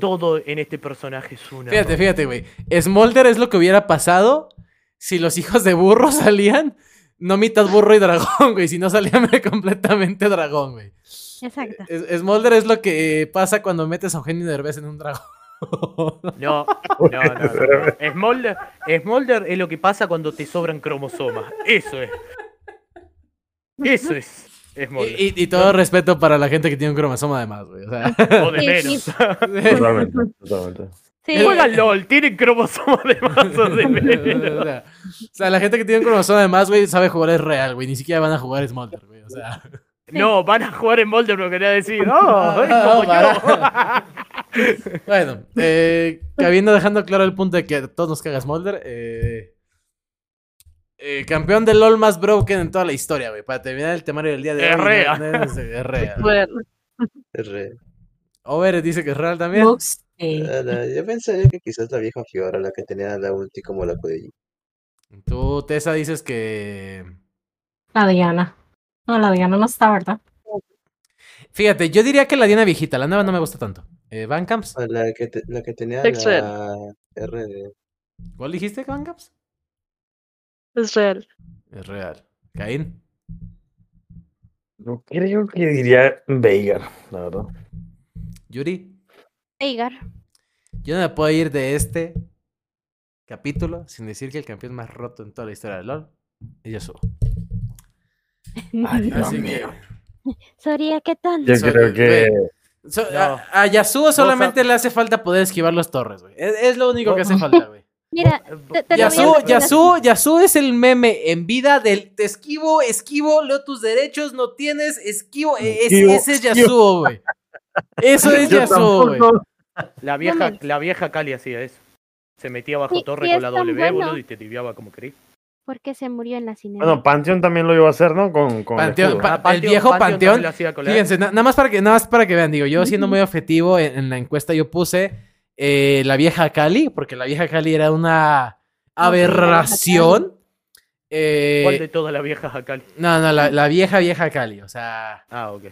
B: Todo en este personaje es un
A: Fíjate,
B: error.
A: fíjate, güey. Smolder es lo que hubiera pasado si los hijos de burro <laughs> salían, no mitad burro y dragón, güey, si no salían <laughs> completamente dragón, güey.
D: Exacto.
A: Es- Smolder es lo que pasa cuando metes a Eugenio Derbez en un dragón. <laughs>
B: No, no, no. no. Smolder, Smolder es lo que pasa cuando te sobran cromosomas. Eso es. Eso es.
A: Y, y- todo respeto para la gente que tiene un cromosoma de más, güey. O sea,
B: O de menos.
C: Totalmente, totalmente.
D: Sí,
B: Juegan LOL, tienen cromosomas de más o de <laughs>
A: o
B: menos.
A: sea, o sea, la gente que tiene un cromosoma de más, güey, sabe jugar es real, güey. Ni siquiera van a jugar Smolder, güey. O sea. <laughs>
B: No, van a jugar en Molder, no quería decir. ¡Oh! <laughs> es como
A: para. <laughs> Bueno, eh, habiendo dejando claro el punto de que a todos nos caga Smolder, eh, eh, campeón de LOL más broken en toda la historia, güey. Para terminar el temario del día de hoy.
B: Es real.
A: no- no es- es real.
F: Bueno,
E: Es re-
A: Over dice que es real también.
F: Eh,
E: Ah, la- Yo pensaría que quizás la vieja Fiora, la que tenía la ulti como la Kudeji.
A: Tú, Tessa, dices que.
F: la Diana. No, la Diana no está, ¿verdad?
A: Fíjate, yo diría que la Diana viejita, la nueva no me gusta tanto. Eh, ¿Van Camps?
E: Ah, La que, te- la que tenía
H: Es real.
E: la R de...
A: ¿Cuál dijiste, Van Camps?
H: Es real.
A: Es real. Caín.
C: Yo creo que diría Veigar, la verdad.
A: Yuri.
D: Eigar.
A: Yo no me puedo ir de este capítulo sin decir que el campeón más roto en toda la historia de LOL es Yasuo. <laughs> Así que.
D: Soria, ¿qué tal?
C: Yo creo que.
A: so-
B: No.
A: a, a Yasuo solamente le hace falta poder esquivar los torres, güey. Es, es lo único que hace falta, güey. <laughs>
D: Mira, te, te lo voy a
A: Yasuo. Yasuo, Yasuo es el meme en vida del te esquivo, esquivo, leo tus derechos, no tienes, esquivo. e- Ese,
C: Esquivo,
A: ese es Yasuo, güey. Eso <laughs> es
C: Yo
A: Yasuo, güey.
C: tampoco.
B: La vieja, la vieja Cali hacía eso. Se metía bajo
D: Sí,
B: torre con la
D: es
B: W,
D: bueno.
B: boludo, y te tibiaba como quería.
D: Porque se murió en la cinema.
C: Bueno, Pantheon también lo iba a hacer, ¿no? Con, con
A: Panteón, pa-
B: Ah,
A: el viejo Panteón, Fíjense, na- nada más para que, nada más para que vean, digo, yo siendo muy objetivo en, en la encuesta yo puse eh, la vieja Cali, porque la vieja Cali era una aberración. Eh,
B: ¿Cuál de todas las viejas Cali?
A: no, no, la, la vieja, vieja Cali, o sea,
B: Ah, ok.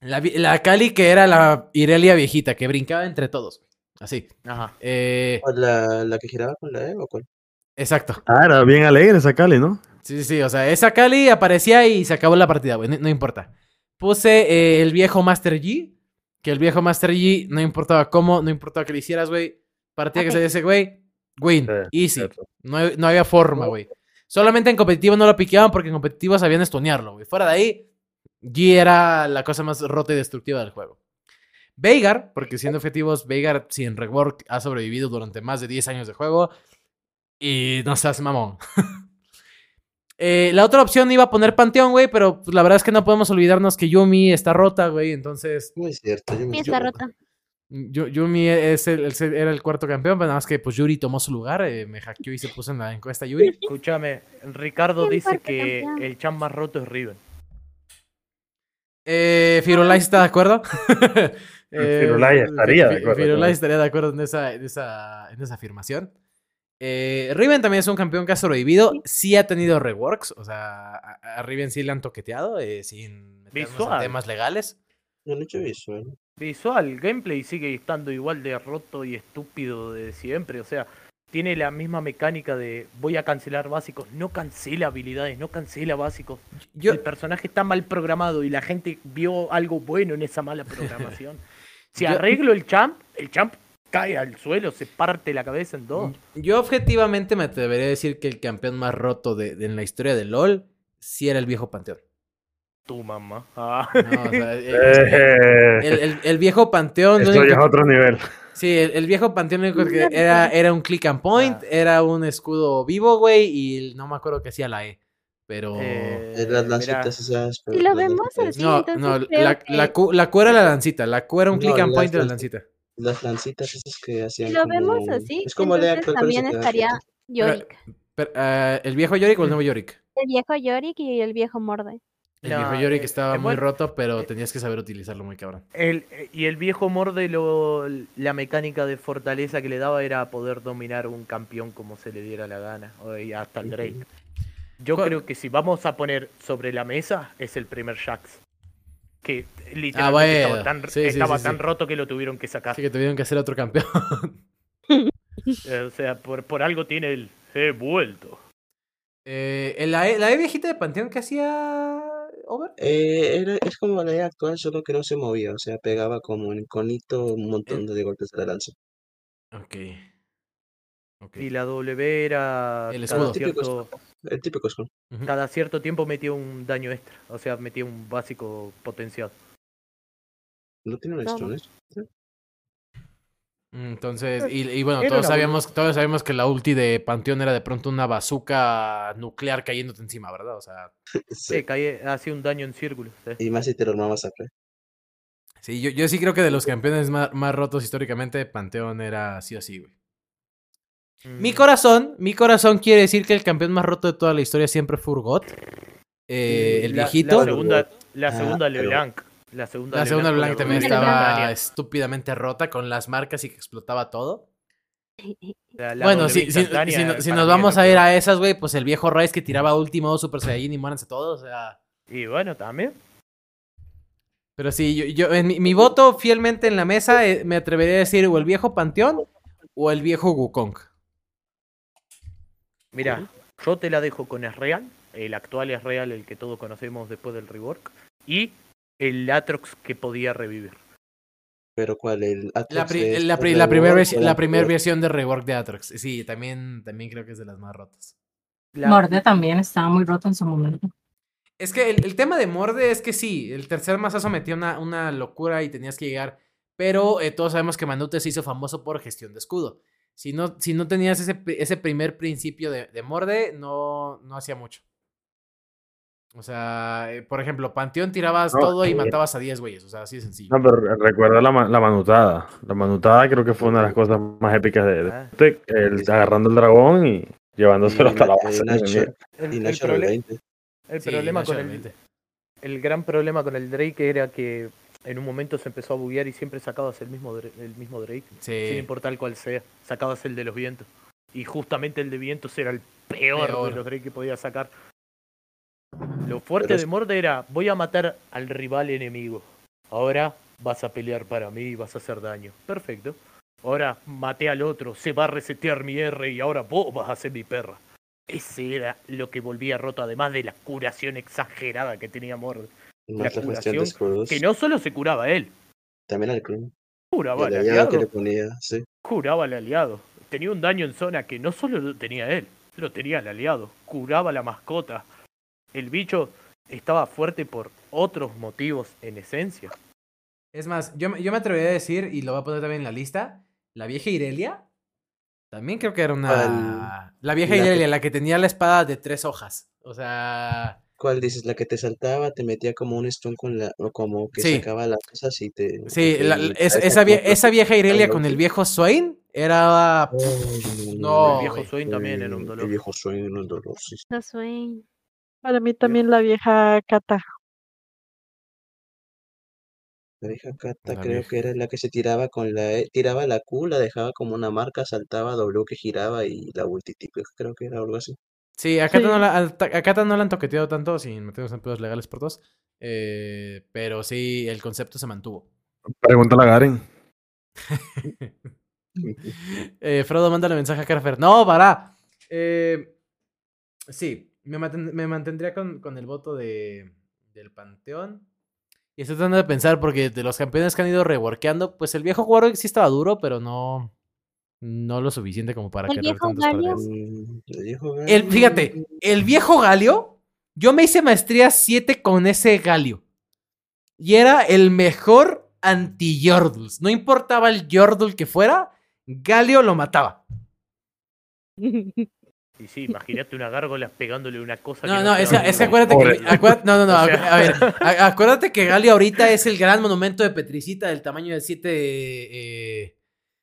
A: la, la Cali que era la Irelia viejita, que brincaba entre todos, así.
B: Ajá.
A: Eh,
E: ¿O la, la que giraba con la E o cuál?
A: Exacto.
C: Ah, era bien alegre esa Cali, ¿no?
A: Sí, sí, sí, o sea, esa Cali aparecía y se acabó la partida, güey, no, no importa. Puse eh, el viejo Master G, que el viejo Master G no importaba cómo, no importaba que le hicieras, güey. Partida que
D: Ok.
A: se ese güey, win,
C: Sí,
A: easy.
C: cierto.
A: No, no había forma, güey. Solamente en competitivo no lo piqueaban porque en competitivo sabían estunearlo, güey. Fuera de ahí, G era la cosa más rota y destructiva del juego. Veigar, porque siendo objetivos, Veigar sin rework ha sobrevivido durante más de 10 años de juego. Y no seas mamón. <laughs> Eh, la otra opción iba a poner Panteón, güey, pero pues, la verdad es que no podemos olvidarnos que Yumi está rota, güey. Entonces,
E: Muy cierto. Yo me
D: Sí, está rota.
A: Yu- Yumi es el- es el- era el cuarto campeón, pero nada más que pues Yuri tomó su lugar. eh, me hackeó y se puso en la encuesta Yuri. <laughs>
B: Escúchame, Ricardo
D: ¿Quién
B: dice que
D: campeón?
B: el champ más roto es Riven.
A: Eh, Firulais está de acuerdo. Eh,
C: Firulais estaría de acuerdo,
A: Firulais estaría de acuerdo en esa, en esa, en esa afirmación. Eh, Riven también es un campeón que ha sobrevivido. Sí ha tenido reworks. O sea, a, a Riven sí le han toqueteado eh, sin meternos en
B: Visual.
A: temas legales.
E: No, no he hecho visual.
B: Visual, gameplay sigue estando igual de roto y estúpido de siempre. O sea, tiene la misma mecánica de voy a cancelar básicos. No cancela habilidades, no cancela básicos.
A: Yo,
B: El personaje está mal programado y la gente vio algo bueno en esa mala programación. <laughs> si
A: Yo-
B: arreglo el champ, el champ cae al suelo, se parte la cabeza en dos.
A: yo objetivamente me atrevería a decir que el campeón más roto de, de- en la historia de LOL sí era el viejo Panteón.
B: Tu mamá. Ah.
A: No, o sea, el, <laughs> el- el- el viejo Panteón.
C: esto ya es otro nivel.
A: Sí, el, el viejo panteón que era, era un click and point,
B: Ah.
A: era un escudo vivo, güey, y no me acuerdo qué hacía la E. Pero.
B: Eh,
E: Eh, las lancitas esas.
D: Si lo
E: las
D: vemos así,
A: no, no, la,
D: que-
A: la, Q, la Q era la lancita, la Q era un
E: No,
A: click and point de la lancita.
E: Las lancitas esas que hacían.
D: Si lo
E: como-
D: vemos así,
E: Es como
D: entonces también estaría. Yorick.
A: Pero, eh, ¿El viejo Yorick o el nuevo Yorick?
D: El viejo Yorick y el viejo Morde.
A: El
B: No,
A: viejo Yorick
B: eh,
A: estaba
B: eh,
A: muy
B: bueno,
A: roto, pero
B: eh,
A: tenías que saber utilizarlo muy cabrón.
B: El, eh, y el viejo Morde, lo, la mecánica de fortaleza que le daba era poder dominar un campeón como se le diera la gana, hasta el Drake. Yo
A: ¿Cuál-
B: creo que si vamos a poner sobre la mesa, es el primer Jax. Que literalmente
A: Ah, bueno,
B: estaba, tan,
A: sí, sí,
B: estaba
A: sí,
B: tan
A: sí.
B: roto que lo tuvieron que sacar.
A: Así que tuvieron que hacer otro campeón.
B: Eh, <laughs> o sea, por, por algo tiene el he vuelto.
A: eh, ¿el- la, e, ¿La E viejita de Panteón que hacía Over?
E: Eh, era, es como la idea actual, solo que no se movía. O sea, pegaba como un conito un montón de golpes de la lanza.
A: Ok. Ok.
B: Y la W era
A: El
B: cada
A: escudo.
B: cierto,
E: el típico Skull.
B: Cada cierto tiempo metía un daño extra. O sea, metía un básico potenciado.
E: No tiene un
D: No,
E: stun,
D: no.
E: ¿eh?
A: Entonces, y, y bueno, todos sabíamos, todos sabíamos que la ulti de Panteón era de pronto una bazooka nuclear cayéndote encima, ¿verdad? O sea, <laughs>
E: Sí.
B: Sí, caía, hacía un daño en círculo. sí.
E: Y más si te lo armabas a
A: sí, yo, yo sí creo que de los campeones más, más rotos históricamente, Panteón era sí o sí, güey. Mi corazón, mi corazón quiere decir que el campeón más roto de toda la historia siempre fue Urgot. Eh, el
B: la-
A: viejito.
B: La segunda, la
E: Ah,
B: segunda LeBlanc. La segunda,
A: La segunda
B: con
A: Blanc también
D: estaba
A: estúpidamente rota con las marcas y que explotaba todo.
B: La- la
A: bueno, si, si-
B: instantánea
A: si no- si
B: para
A: nos vamos a ir a esas, güey, pues el viejo Rice que tiraba último Super Saiyajin y muéranse todos, o sea...
B: Y bueno, también.
A: Pero sí, yo, yo en mi, mi voto fielmente en la mesa eh, me atrevería a decir o el viejo Panteón o el viejo Wukong.
B: Mira, yo te la dejo con Esreal. El actual Esreal, el que todos conocemos después del rework. Y el Atrox que podía revivir.
E: Pero ¿cuál? El
A: La,
E: Atrox
A: pri-
E: de
A: la,
E: estos
A: pri-
E: de
A: la primera la primer versión de rework de Atrox. Sí, también, también creo que es de las más rotas.
B: La-
F: Morde también estaba muy roto en su momento.
A: Es que el, el tema de Morde es que sí, el tercer mazazo metía una, una locura y tenías que llegar. Pero eh, todos sabemos que Manute se hizo famoso por gestión de escudo. Si no, si no tenías ese, ese primer principio de, de Morde, no, no hacía mucho. O sea, eh, por ejemplo, Panteón tirabas
C: No,
A: todo y
C: eh,
A: matabas a 10 güeyes. O sea, así de sencillo.
C: No, pero re- recuerda la, la manutada. La manutada creo que fue una de las cosas más épicas de, de
B: Ah.
C: El agarrando el dragón y llevándoselo
E: Y
C: hasta la base.
E: y Nacho-
B: el,
E: Y
B: el
E: Nacho
B: prole-
E: del 20.
B: el
A: Sí,
B: problema
A: Nacho
B: con
A: del
B: el,
A: 20.
B: el gran problema con el Drake era que en un momento se empezó a buguear y siempre sacabas el mismo, el mismo Drake. Sin
A: Sí.
B: importar cuál sea. Sacabas el de los vientos. Y justamente el de vientos era el peor,
A: Peor.
B: de los Drake que podías sacar. Lo fuerte de Morde era, voy a matar al rival enemigo. Ahora vas a pelear para mí y vas a hacer daño. Perfecto. Ahora maté al otro, se va a resetear mi R y ahora vos vas a ser mi perra. Ese era lo que volvía roto, además de la curación exagerada que tenía Morde.
E: Más la
B: curación
E: cuestión de escudos.
B: Que no solo se curaba él,
E: También al clon.
B: curaba al
E: el aliado que
B: aliado.
E: le ponía, sí.
B: curaba al aliado. Tenía un daño en zona que no solo lo tenía él, lo tenía el aliado. Curaba la mascota. El bicho estaba fuerte por otros motivos en esencia.
A: Es más, yo, me- yo me atrevería a decir, y lo voy a poner también en la lista, la vieja Irelia. También creo que era una... La vieja
E: La que-
A: Irelia, la que tenía la espada de tres hojas. O sea...
E: ¿Cuál dices? La que te saltaba, te metía como un stun con la, o como que
A: Sí.
E: sacaba las cosas y te.
A: Sí,
E: te-
A: la-
E: te-
A: la- es-
E: te-
A: esa, vie-
E: como-
A: esa vieja Irelia con el viejo Swain era...
E: Ay,
A: No,
B: el viejo. Swain también era un
E: El
B: dolor.
E: viejo sueño era un dolor, sí.
H: Para mí también la vieja Kata.
E: La vieja Kata
A: La
E: creo
A: vieja.
E: que era la que se tiraba con la E, tiraba la Q, la dejaba como una marca, saltaba, W que giraba y la ulti creo que era algo así.
A: Sí, a Kata,
H: Sí.
A: no la, no la han toqueteado tanto sin meternos en pedos legales por dos. eh, pero sí, el concepto se mantuvo.
C: Pregúntale a Garen. <laughs>
A: Eh, Frodo, mándale mensaje a Carfer. No, para. Eh, sí, me, manten- me mantendría con, con el voto de, del Panteón. Y estoy tratando de pensar porque de los campeones que han ido reworkeando, pues el viejo Warwick sí estaba duro, pero no, no lo suficiente como para
D: El
A: cargar
D: viejo Galio.
E: Mm, el viejo
A: El,
E: Galio,
A: fíjate, el viejo Galio, yo me hice maestría 7 con ese Galio. Y era el mejor anti-Yordles. No importaba el Yordle que fuera, Galio lo mataba. <laughs>
B: Y sí, imagínate una gárgola pegándole una cosa
A: No,
B: que
A: no,
B: se
A: es que, es acuérdate que. Acuérdate- no, no, no. <laughs>
B: O
A: a-
B: sea.
A: A, ver, acuérdate que Galio ahorita es el gran monumento de Petricita del tamaño de siete. eh,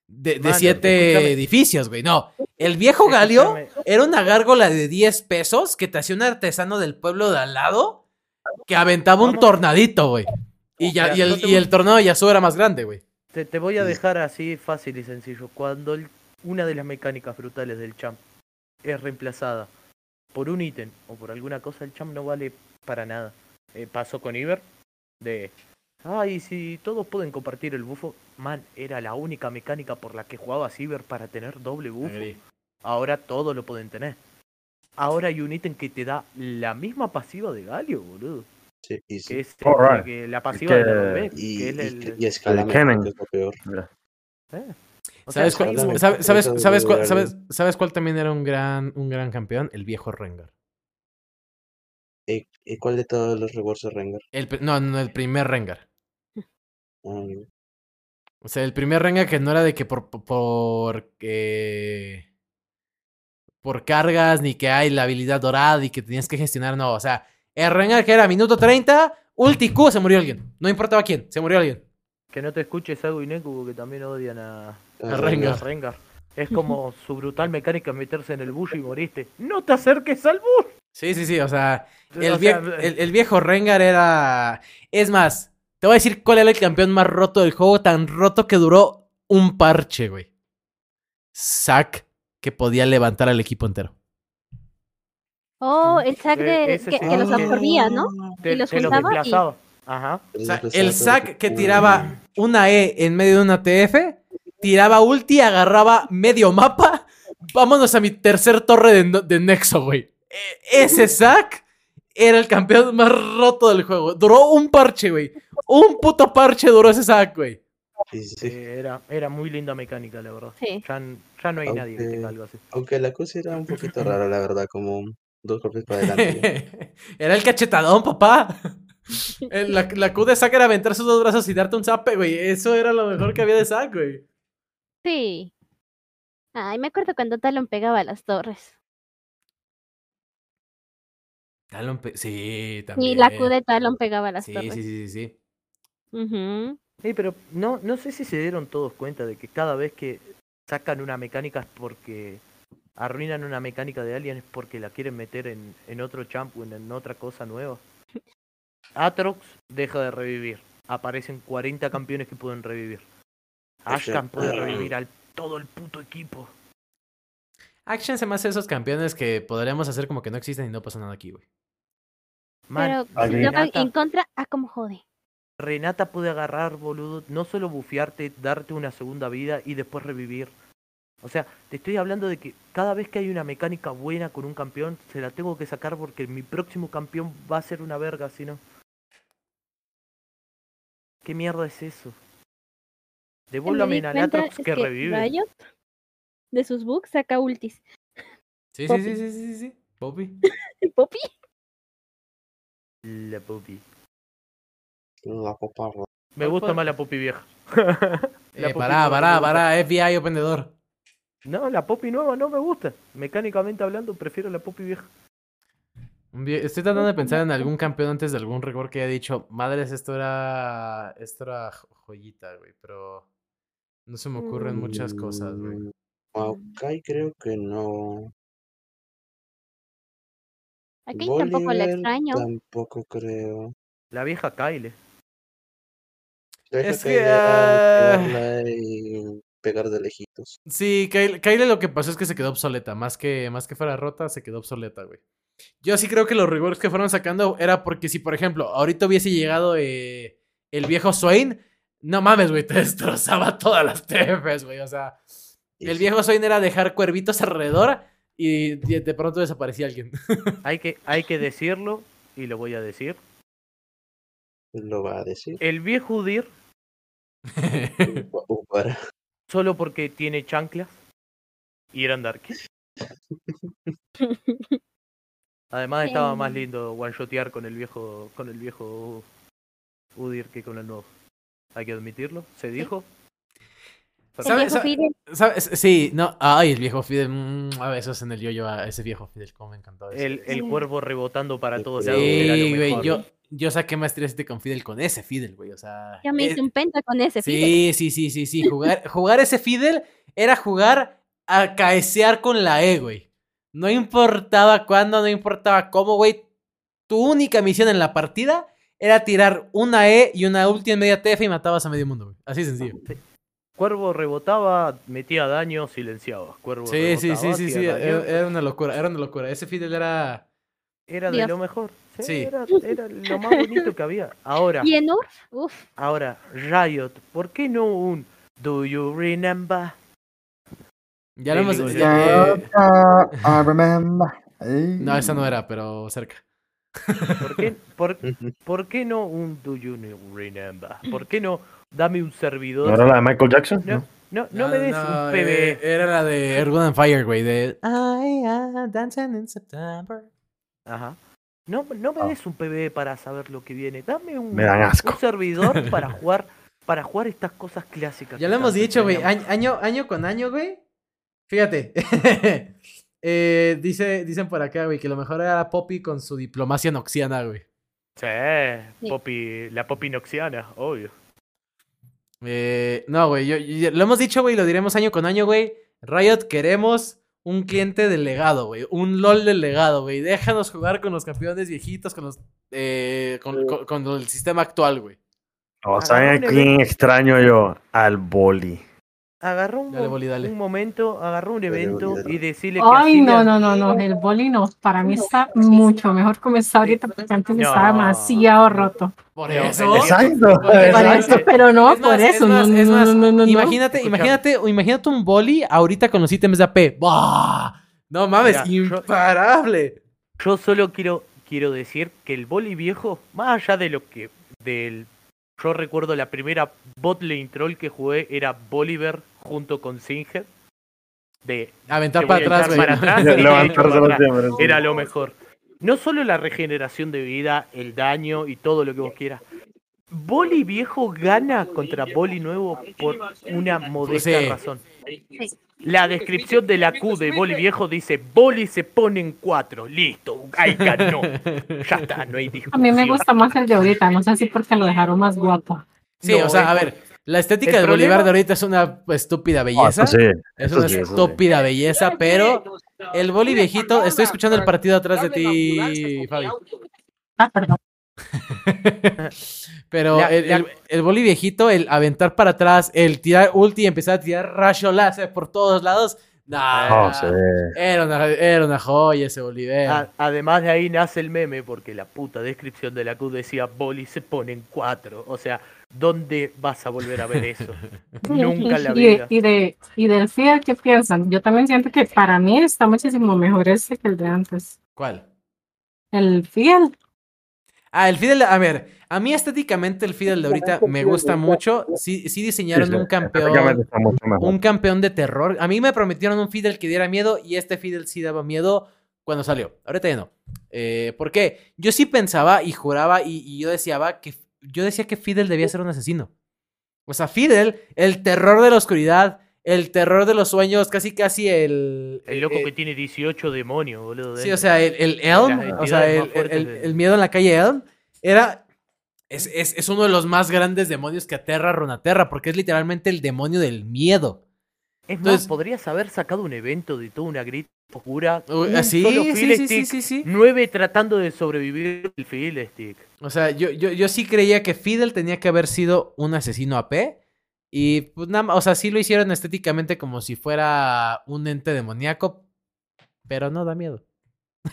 A: de, siete
B: escúchame.
A: edificios, güey. No. El viejo Galio
B: Escúchame.
A: era una gárgola de 10 pesos que te hacía un artesano del pueblo de al lado que aventaba un tornadito, güey. Y, ya, y, el,
B: no te
A: y el tornado de Yasuo era más grande, güey.
B: Te, te voy a dejar así fácil y sencillo. Cuando el- una de las mecánicas brutales del champ es reemplazada por un ítem o por alguna cosa, el champ no vale para nada. Eh, pasó con Iber de... Ay, si todos pueden compartir el bufo. Man, era la única mecánica por la que jugaba Iber para tener doble bufo. Ahora todos lo pueden tener. Ahora hay un ítem que te da la misma pasiva de Galio, boludo.
E: Sí, sí.
B: Que es eh, que la pasiva
C: que-
B: de
E: y,
B: que es el,
E: y que es lo peor.
B: Sea,
A: ¿Sabes cuál,
E: Escala
A: sabes,
E: mejor,
A: sabes,
E: eso
A: sabes
E: de
A: cuál,
E: Galio.
A: sabes, sabes cuál también era un gran, un gran campeón? El viejo Rengar.
E: ¿Y, y cuál de todos los rewards es Rengar?
A: El, no, no, el primer Rengar.
E: Ah,
A: O sea, el primer Rengar que no era de que por, por, por, eh, por cargas, ni que hay la habilidad dorada y que tenías que gestionar, no. O sea, el Rengar que era minuto 30, ulti Q, se murió alguien. No importaba quién, se murió alguien.
B: Que no te escuches algo Ineku que también odian a,
A: A Rengar.
B: a Rengar. Es como su brutal mecánica meterse en el bush y moriste. ¡No te acerques al bush!
A: Sí, sí, sí, o sea, el,
B: O
A: vie-
B: sea,
A: el- el viejo Rengar era... Es más, te voy a decir cuál era el campeón más roto del juego, tan roto que duró un parche, güey. Zack, que podía levantar al equipo entero.
D: Oh, el sac
B: Eh,
D: de, que,
B: sí
D: que los absorbía, ¿no?
B: Te,
D: Y los
B: te lo
D: juntaba y-.
B: Ajá.
A: O sea,
E: Los
A: el Zack que tiraba una E en medio de una TF, tiraba ulti, agarraba medio mapa. Vámonos a mi tercer torre de, de Nexo, güey. E- ese Zack era el campeón más roto del juego. Duró un parche, güey. Un puto parche duró ese Zack, güey.
E: Sí, sí, sí.
B: Eh, era, era muy linda mecánica, la verdad.
D: Sí.
B: Ya, ya no hay nadie que
E: Aunque-
B: tenga algo así.
E: Aunque la cosa era un poquito rara, la verdad, como dos golpes para <laughs> adelante.
A: era el cachetadón, papá. La, la Q de Zack era aventar sus dos brazos y darte un zape, güey. Eso era lo mejor que había de Zack, güey.
D: Sí. Ay, me acuerdo cuando Talon pegaba a las torres.
A: Talon pe- Sí,
D: Y
A: también.
D: la Q de Talon pegaba a las
A: Sí,
D: torres.
A: sí, sí, sí, sí.
B: Sí, pero no, no sé si se dieron todos cuenta de que cada vez que sacan una mecánica es porque arruinan una mecánica de alguien es porque la quieren meter en, en otro champion, en otra cosa nueva. Atrox deja de revivir. Aparecen 40 campeones que pueden revivir. Ashkan puede revivir al todo el puto equipo.
A: Action se me hace esos campeones que podríamos hacer como que no existen y no pasa nada aquí, güey.
B: Man,
D: Pero
B: Renata,
D: en contra, ah, como jode.
B: Renata puede agarrar, boludo, no solo bufearte, darte una segunda vida y después revivir. O sea, te estoy hablando de que cada vez que hay una mecánica buena con un campeón, se la tengo que sacar porque mi próximo campeón va a ser una verga, si no. ¿Qué mierda es eso?
D: Me
B: Devuélvame
D: di
B: en
D: cuenta
B: Anatrox
D: es
B: que revive.
D: Riot, de sus bugs, saca ultis.
A: Sí, sí,
D: Poppy.
A: sí, sí, sí, sí. Poppy.
D: ¿Y <laughs> Poppy?
B: La Poppy.
E: La copa
B: Me
A: ¿Cuál
B: gusta más la Poppy vieja. La
A: Eh, pará, pará, pará. FBI Open the Door.
B: No, la Poppy nueva no me gusta. Mecánicamente hablando, prefiero la Poppy vieja.
A: Estoy tratando de pensar en algún campeón antes de algún récord que haya dicho, madres, esto era. Esto era jo- joyita, güey, pero. No se me ocurren muchas cosas, güey.
E: Mm, Maokai creo que no.
D: Aquí tampoco la extraño.
E: Tampoco creo.
B: La vieja Kyle.
E: Deja
A: Es que,
E: a
A: ah.
E: y pegar de lejitos.
A: Sí, Kyle, Kyle lo que pasó es que se quedó obsoleta. Más que, más que fuera rota, se quedó obsoleta, güey. Yo sí creo que los rewards que fueron sacando era porque si, por ejemplo, ahorita hubiese llegado eh, el viejo Swain, no mames, güey, te <laughs> destrozaba todas las TFs, güey. O sea, el viejo Swain era dejar cuervitos alrededor y de de pronto desaparecía alguien. <laughs>
B: Hay que, hay que decirlo, y lo voy a decir.
E: Lo va a decir.
B: El viejo Udir, <laughs> solo porque tiene chanclas y eran darkies. <laughs> Además estaba más lindo one-shotear con el viejo con el viejo Udir que con el nuevo. Hay que admitirlo, se dijo.
D: El
A: ¿Sabe-
D: viejo Fidel,
A: ¿Sabes? Sí, no. Ay, el viejo Fidel. mm, a besos en el yoyo a ese viejo Fidel, cómo me encantó eso.
B: El, el
D: Sí.
B: cuervo rebotando para
E: Sí,
B: todos
E: sí,
A: güey, yo, yo saqué maestría 7 con Fidel con ese Fidel, güey, o sea...
D: ya me
A: eh,
D: hice un penta con ese Fidel.
A: sí, sí, sí, sí, sí, jugar, <laughs> jugar ese Fidel era jugar a caesear con la E, güey. No importaba cuándo, no importaba cómo, güey. Tu única misión en la partida era tirar una E y una ulti en media TF y matabas a medio mundo, güey. Así sencillo.
B: Cuervo rebotaba, metía daño, silenciaba. Cuervo
A: Sí, sí, sí,
B: rebotaba,
A: sí, sí,
B: hacía daño.
A: era, era una locura, era una locura. Ese Fidel era...
B: Era de
D: Dios.
B: lo mejor. Sí,
A: Sí.
B: Era, era lo más bonito que había. Ahora,
D: Y en uff,
B: ahora, Riot, ¿por qué no un Do you remember?
A: Ya lo hemos... ya, eh,
I: I remember.
A: no, esa no era, pero cerca.
B: ¿Por qué, por, <laughs> por qué no un Do you remember? ¿Por qué no dame un servidor?
C: ¿No era la de Michael Jackson?
B: No, no, no me des un
A: no,
B: PB.
A: eh, era la de Earth, and Fire, güey, de I am dancing in September.
B: Ajá. No, no me
C: Ah.
B: des un PB para saber lo que viene. Dame un,
C: Me dan asco.
B: un servidor <laughs> para jugar para jugar estas cosas clásicas.
A: Ya lo hemos dicho, güey. Año, año, año con año, güey. Fíjate. <laughs> Eh, dice, dicen por acá, güey, que lo mejor era Poppy con su diplomacia noxiana, güey.
B: Sí,
D: Sí.
B: Poppy, la Poppy Noxiana, obvio.
A: Eh, no, güey, yo- yo- lo hemos dicho, güey, lo diremos año con año, güey. Riot, queremos un cliente del legado, güey. Un LOL del legado, güey. Déjanos jugar con los campeones viejitos, con los. eh, con, con- con el sistema actual, güey.
C: O ¿Saben a
B: Agarró un
C: quién extraño yo? Al boli.
B: Agarró un,
A: Dale,
B: mo-
A: Boli, dale.
B: un momento, agarró un
E: Dale, Boli,
B: evento
E: dale.
B: y decirle que
F: Ay, no, no, no, no, el boli no. Para mí está mucho mejor como está ahorita porque antes
B: No.
F: estaba demasiado roto.
A: Por eso.
C: Exacto.
A: Por eso.
F: Pero no,
A: Es más,
F: por
A: es
F: eso.
A: más,
F: no,
A: es
F: no,
A: más,
F: no, no.
A: Imagínate, imagínate, imagínate un boli ahorita con los ítems de AP. ¡Bah! No mames,
B: Mira,
A: imparable.
B: Yo solo quiero, quiero decir que el boli viejo, más allá de lo que del yo recuerdo la primera bot lane troll que jugué era Bolivar junto con Singer. De
A: Aventar para
B: a
A: atrás,
B: para y <laughs> para. Era lo mejor. No solo la regeneración de vida, el daño y todo lo que vos quieras. Boli viejo gana contra Boli nuevo por una modesta
A: Sí.
B: razón. La descripción de la Q de Boli viejo dice Boli se pone en cuatro. Listo, ahí ganó. Ya está, no hay
F: A
B: discusión.
F: mí me gusta más el de ahorita, no sé si porque lo dejaron más guapo.
A: Sí,
B: No,
A: o sea, a ver, la estética
B: el
A: del Bolívar de ahorita es una estúpida
C: Ah,
A: belleza.
C: eso sí,
A: Es una
C: sí, eso sí.
A: estúpida belleza, pero el boli viejito, estoy escuchando el partido atrás de ti, Fabi.
F: Ah, perdón. <laughs>
A: Pero el, el, el boli viejito, el aventar para atrás, el tirar ulti y empezar a tirar rayo láser por todos lados, nah,
C: No, sí.
A: era, una, era una joya ese Bolívar.
B: Además de ahí nace el meme porque la puta descripción de la Q decía Boli se pone en cuatro. O sea, ¿dónde vas a volver a ver eso? <laughs> Nunca en la vida.
F: y, de, y del Fiat, ¿qué piensan? Yo también siento que para mí está muchísimo mejor ese que el de antes.
A: ¿Cuál?
F: El Fiat.
A: Ah, el Fidel, a ver, a mí estéticamente el Fidel de ahorita me gusta mucho. Sí, sí diseñaron
C: Sí, sí,
A: un campeón. un campeón de terror. A mí me prometieron un Fidel que diera miedo y este Fidel sí daba miedo cuando salió. Ahorita ya no. Eh, ¿Por qué? Yo sí pensaba y juraba y, y yo deseaba que yo decía que Fidel debía ser un asesino. O sea, Fidel, el terror de la oscuridad, el terror de los sueños, casi casi el
B: El loco
A: eh,
B: que tiene 18 demonios, boludo.
A: Sí, o sea, el, el Elm, o sea, el, miedo en la calle Elm, era. Es, es, es uno de los más grandes demonios que aterra a Runaterra, porque es literalmente el demonio del miedo.
B: Es
A: entonces-
B: más, podrías haber sacado un evento de toda una grita oscura.
A: Uy,
B: un
A: así,
B: solo
A: sí, sí, sí, sí, sí.
B: Nueve tratando de sobrevivir el fill stick.
A: O sea, yo, yo, yo sí creía que Fidel tenía que haber sido un asesino AP. Y pues nada o sea, sí lo hicieron estéticamente como si fuera un ente demoníaco, pero no da miedo.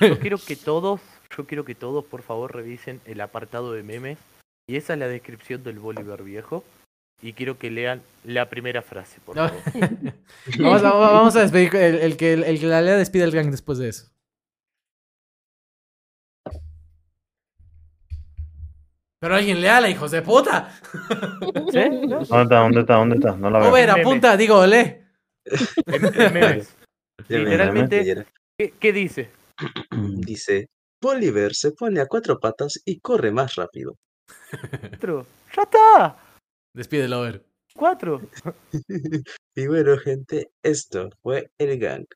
B: Yo <laughs> quiero que todos, yo quiero que todos por favor revisen el apartado de memes. Y esa es la descripción del Bolívar viejo. Y quiero que lean la primera frase, por favor. <laughs>
A: vamos, a, vamos a despedir, el, el que, el que la lea despide el gang después de eso. Pero alguien léala, hijos de puta.
B: ¿Sí?
C: ¿Dónde está? ¿Dónde está? ¿Dónde está? No la veo.
A: Over,
B: Meme.
A: apunta, digo, lee. <laughs>
B: Memes. Literalmente- ¿Qué, qué dice? <clears throat>
E: Dice, Bolívar se pone a cuatro patas y corre más rápido.
B: Cuatro. ¡Ya está!
A: Despide el over.
B: Cuatro. <laughs>
E: y bueno, gente, esto fue el gang.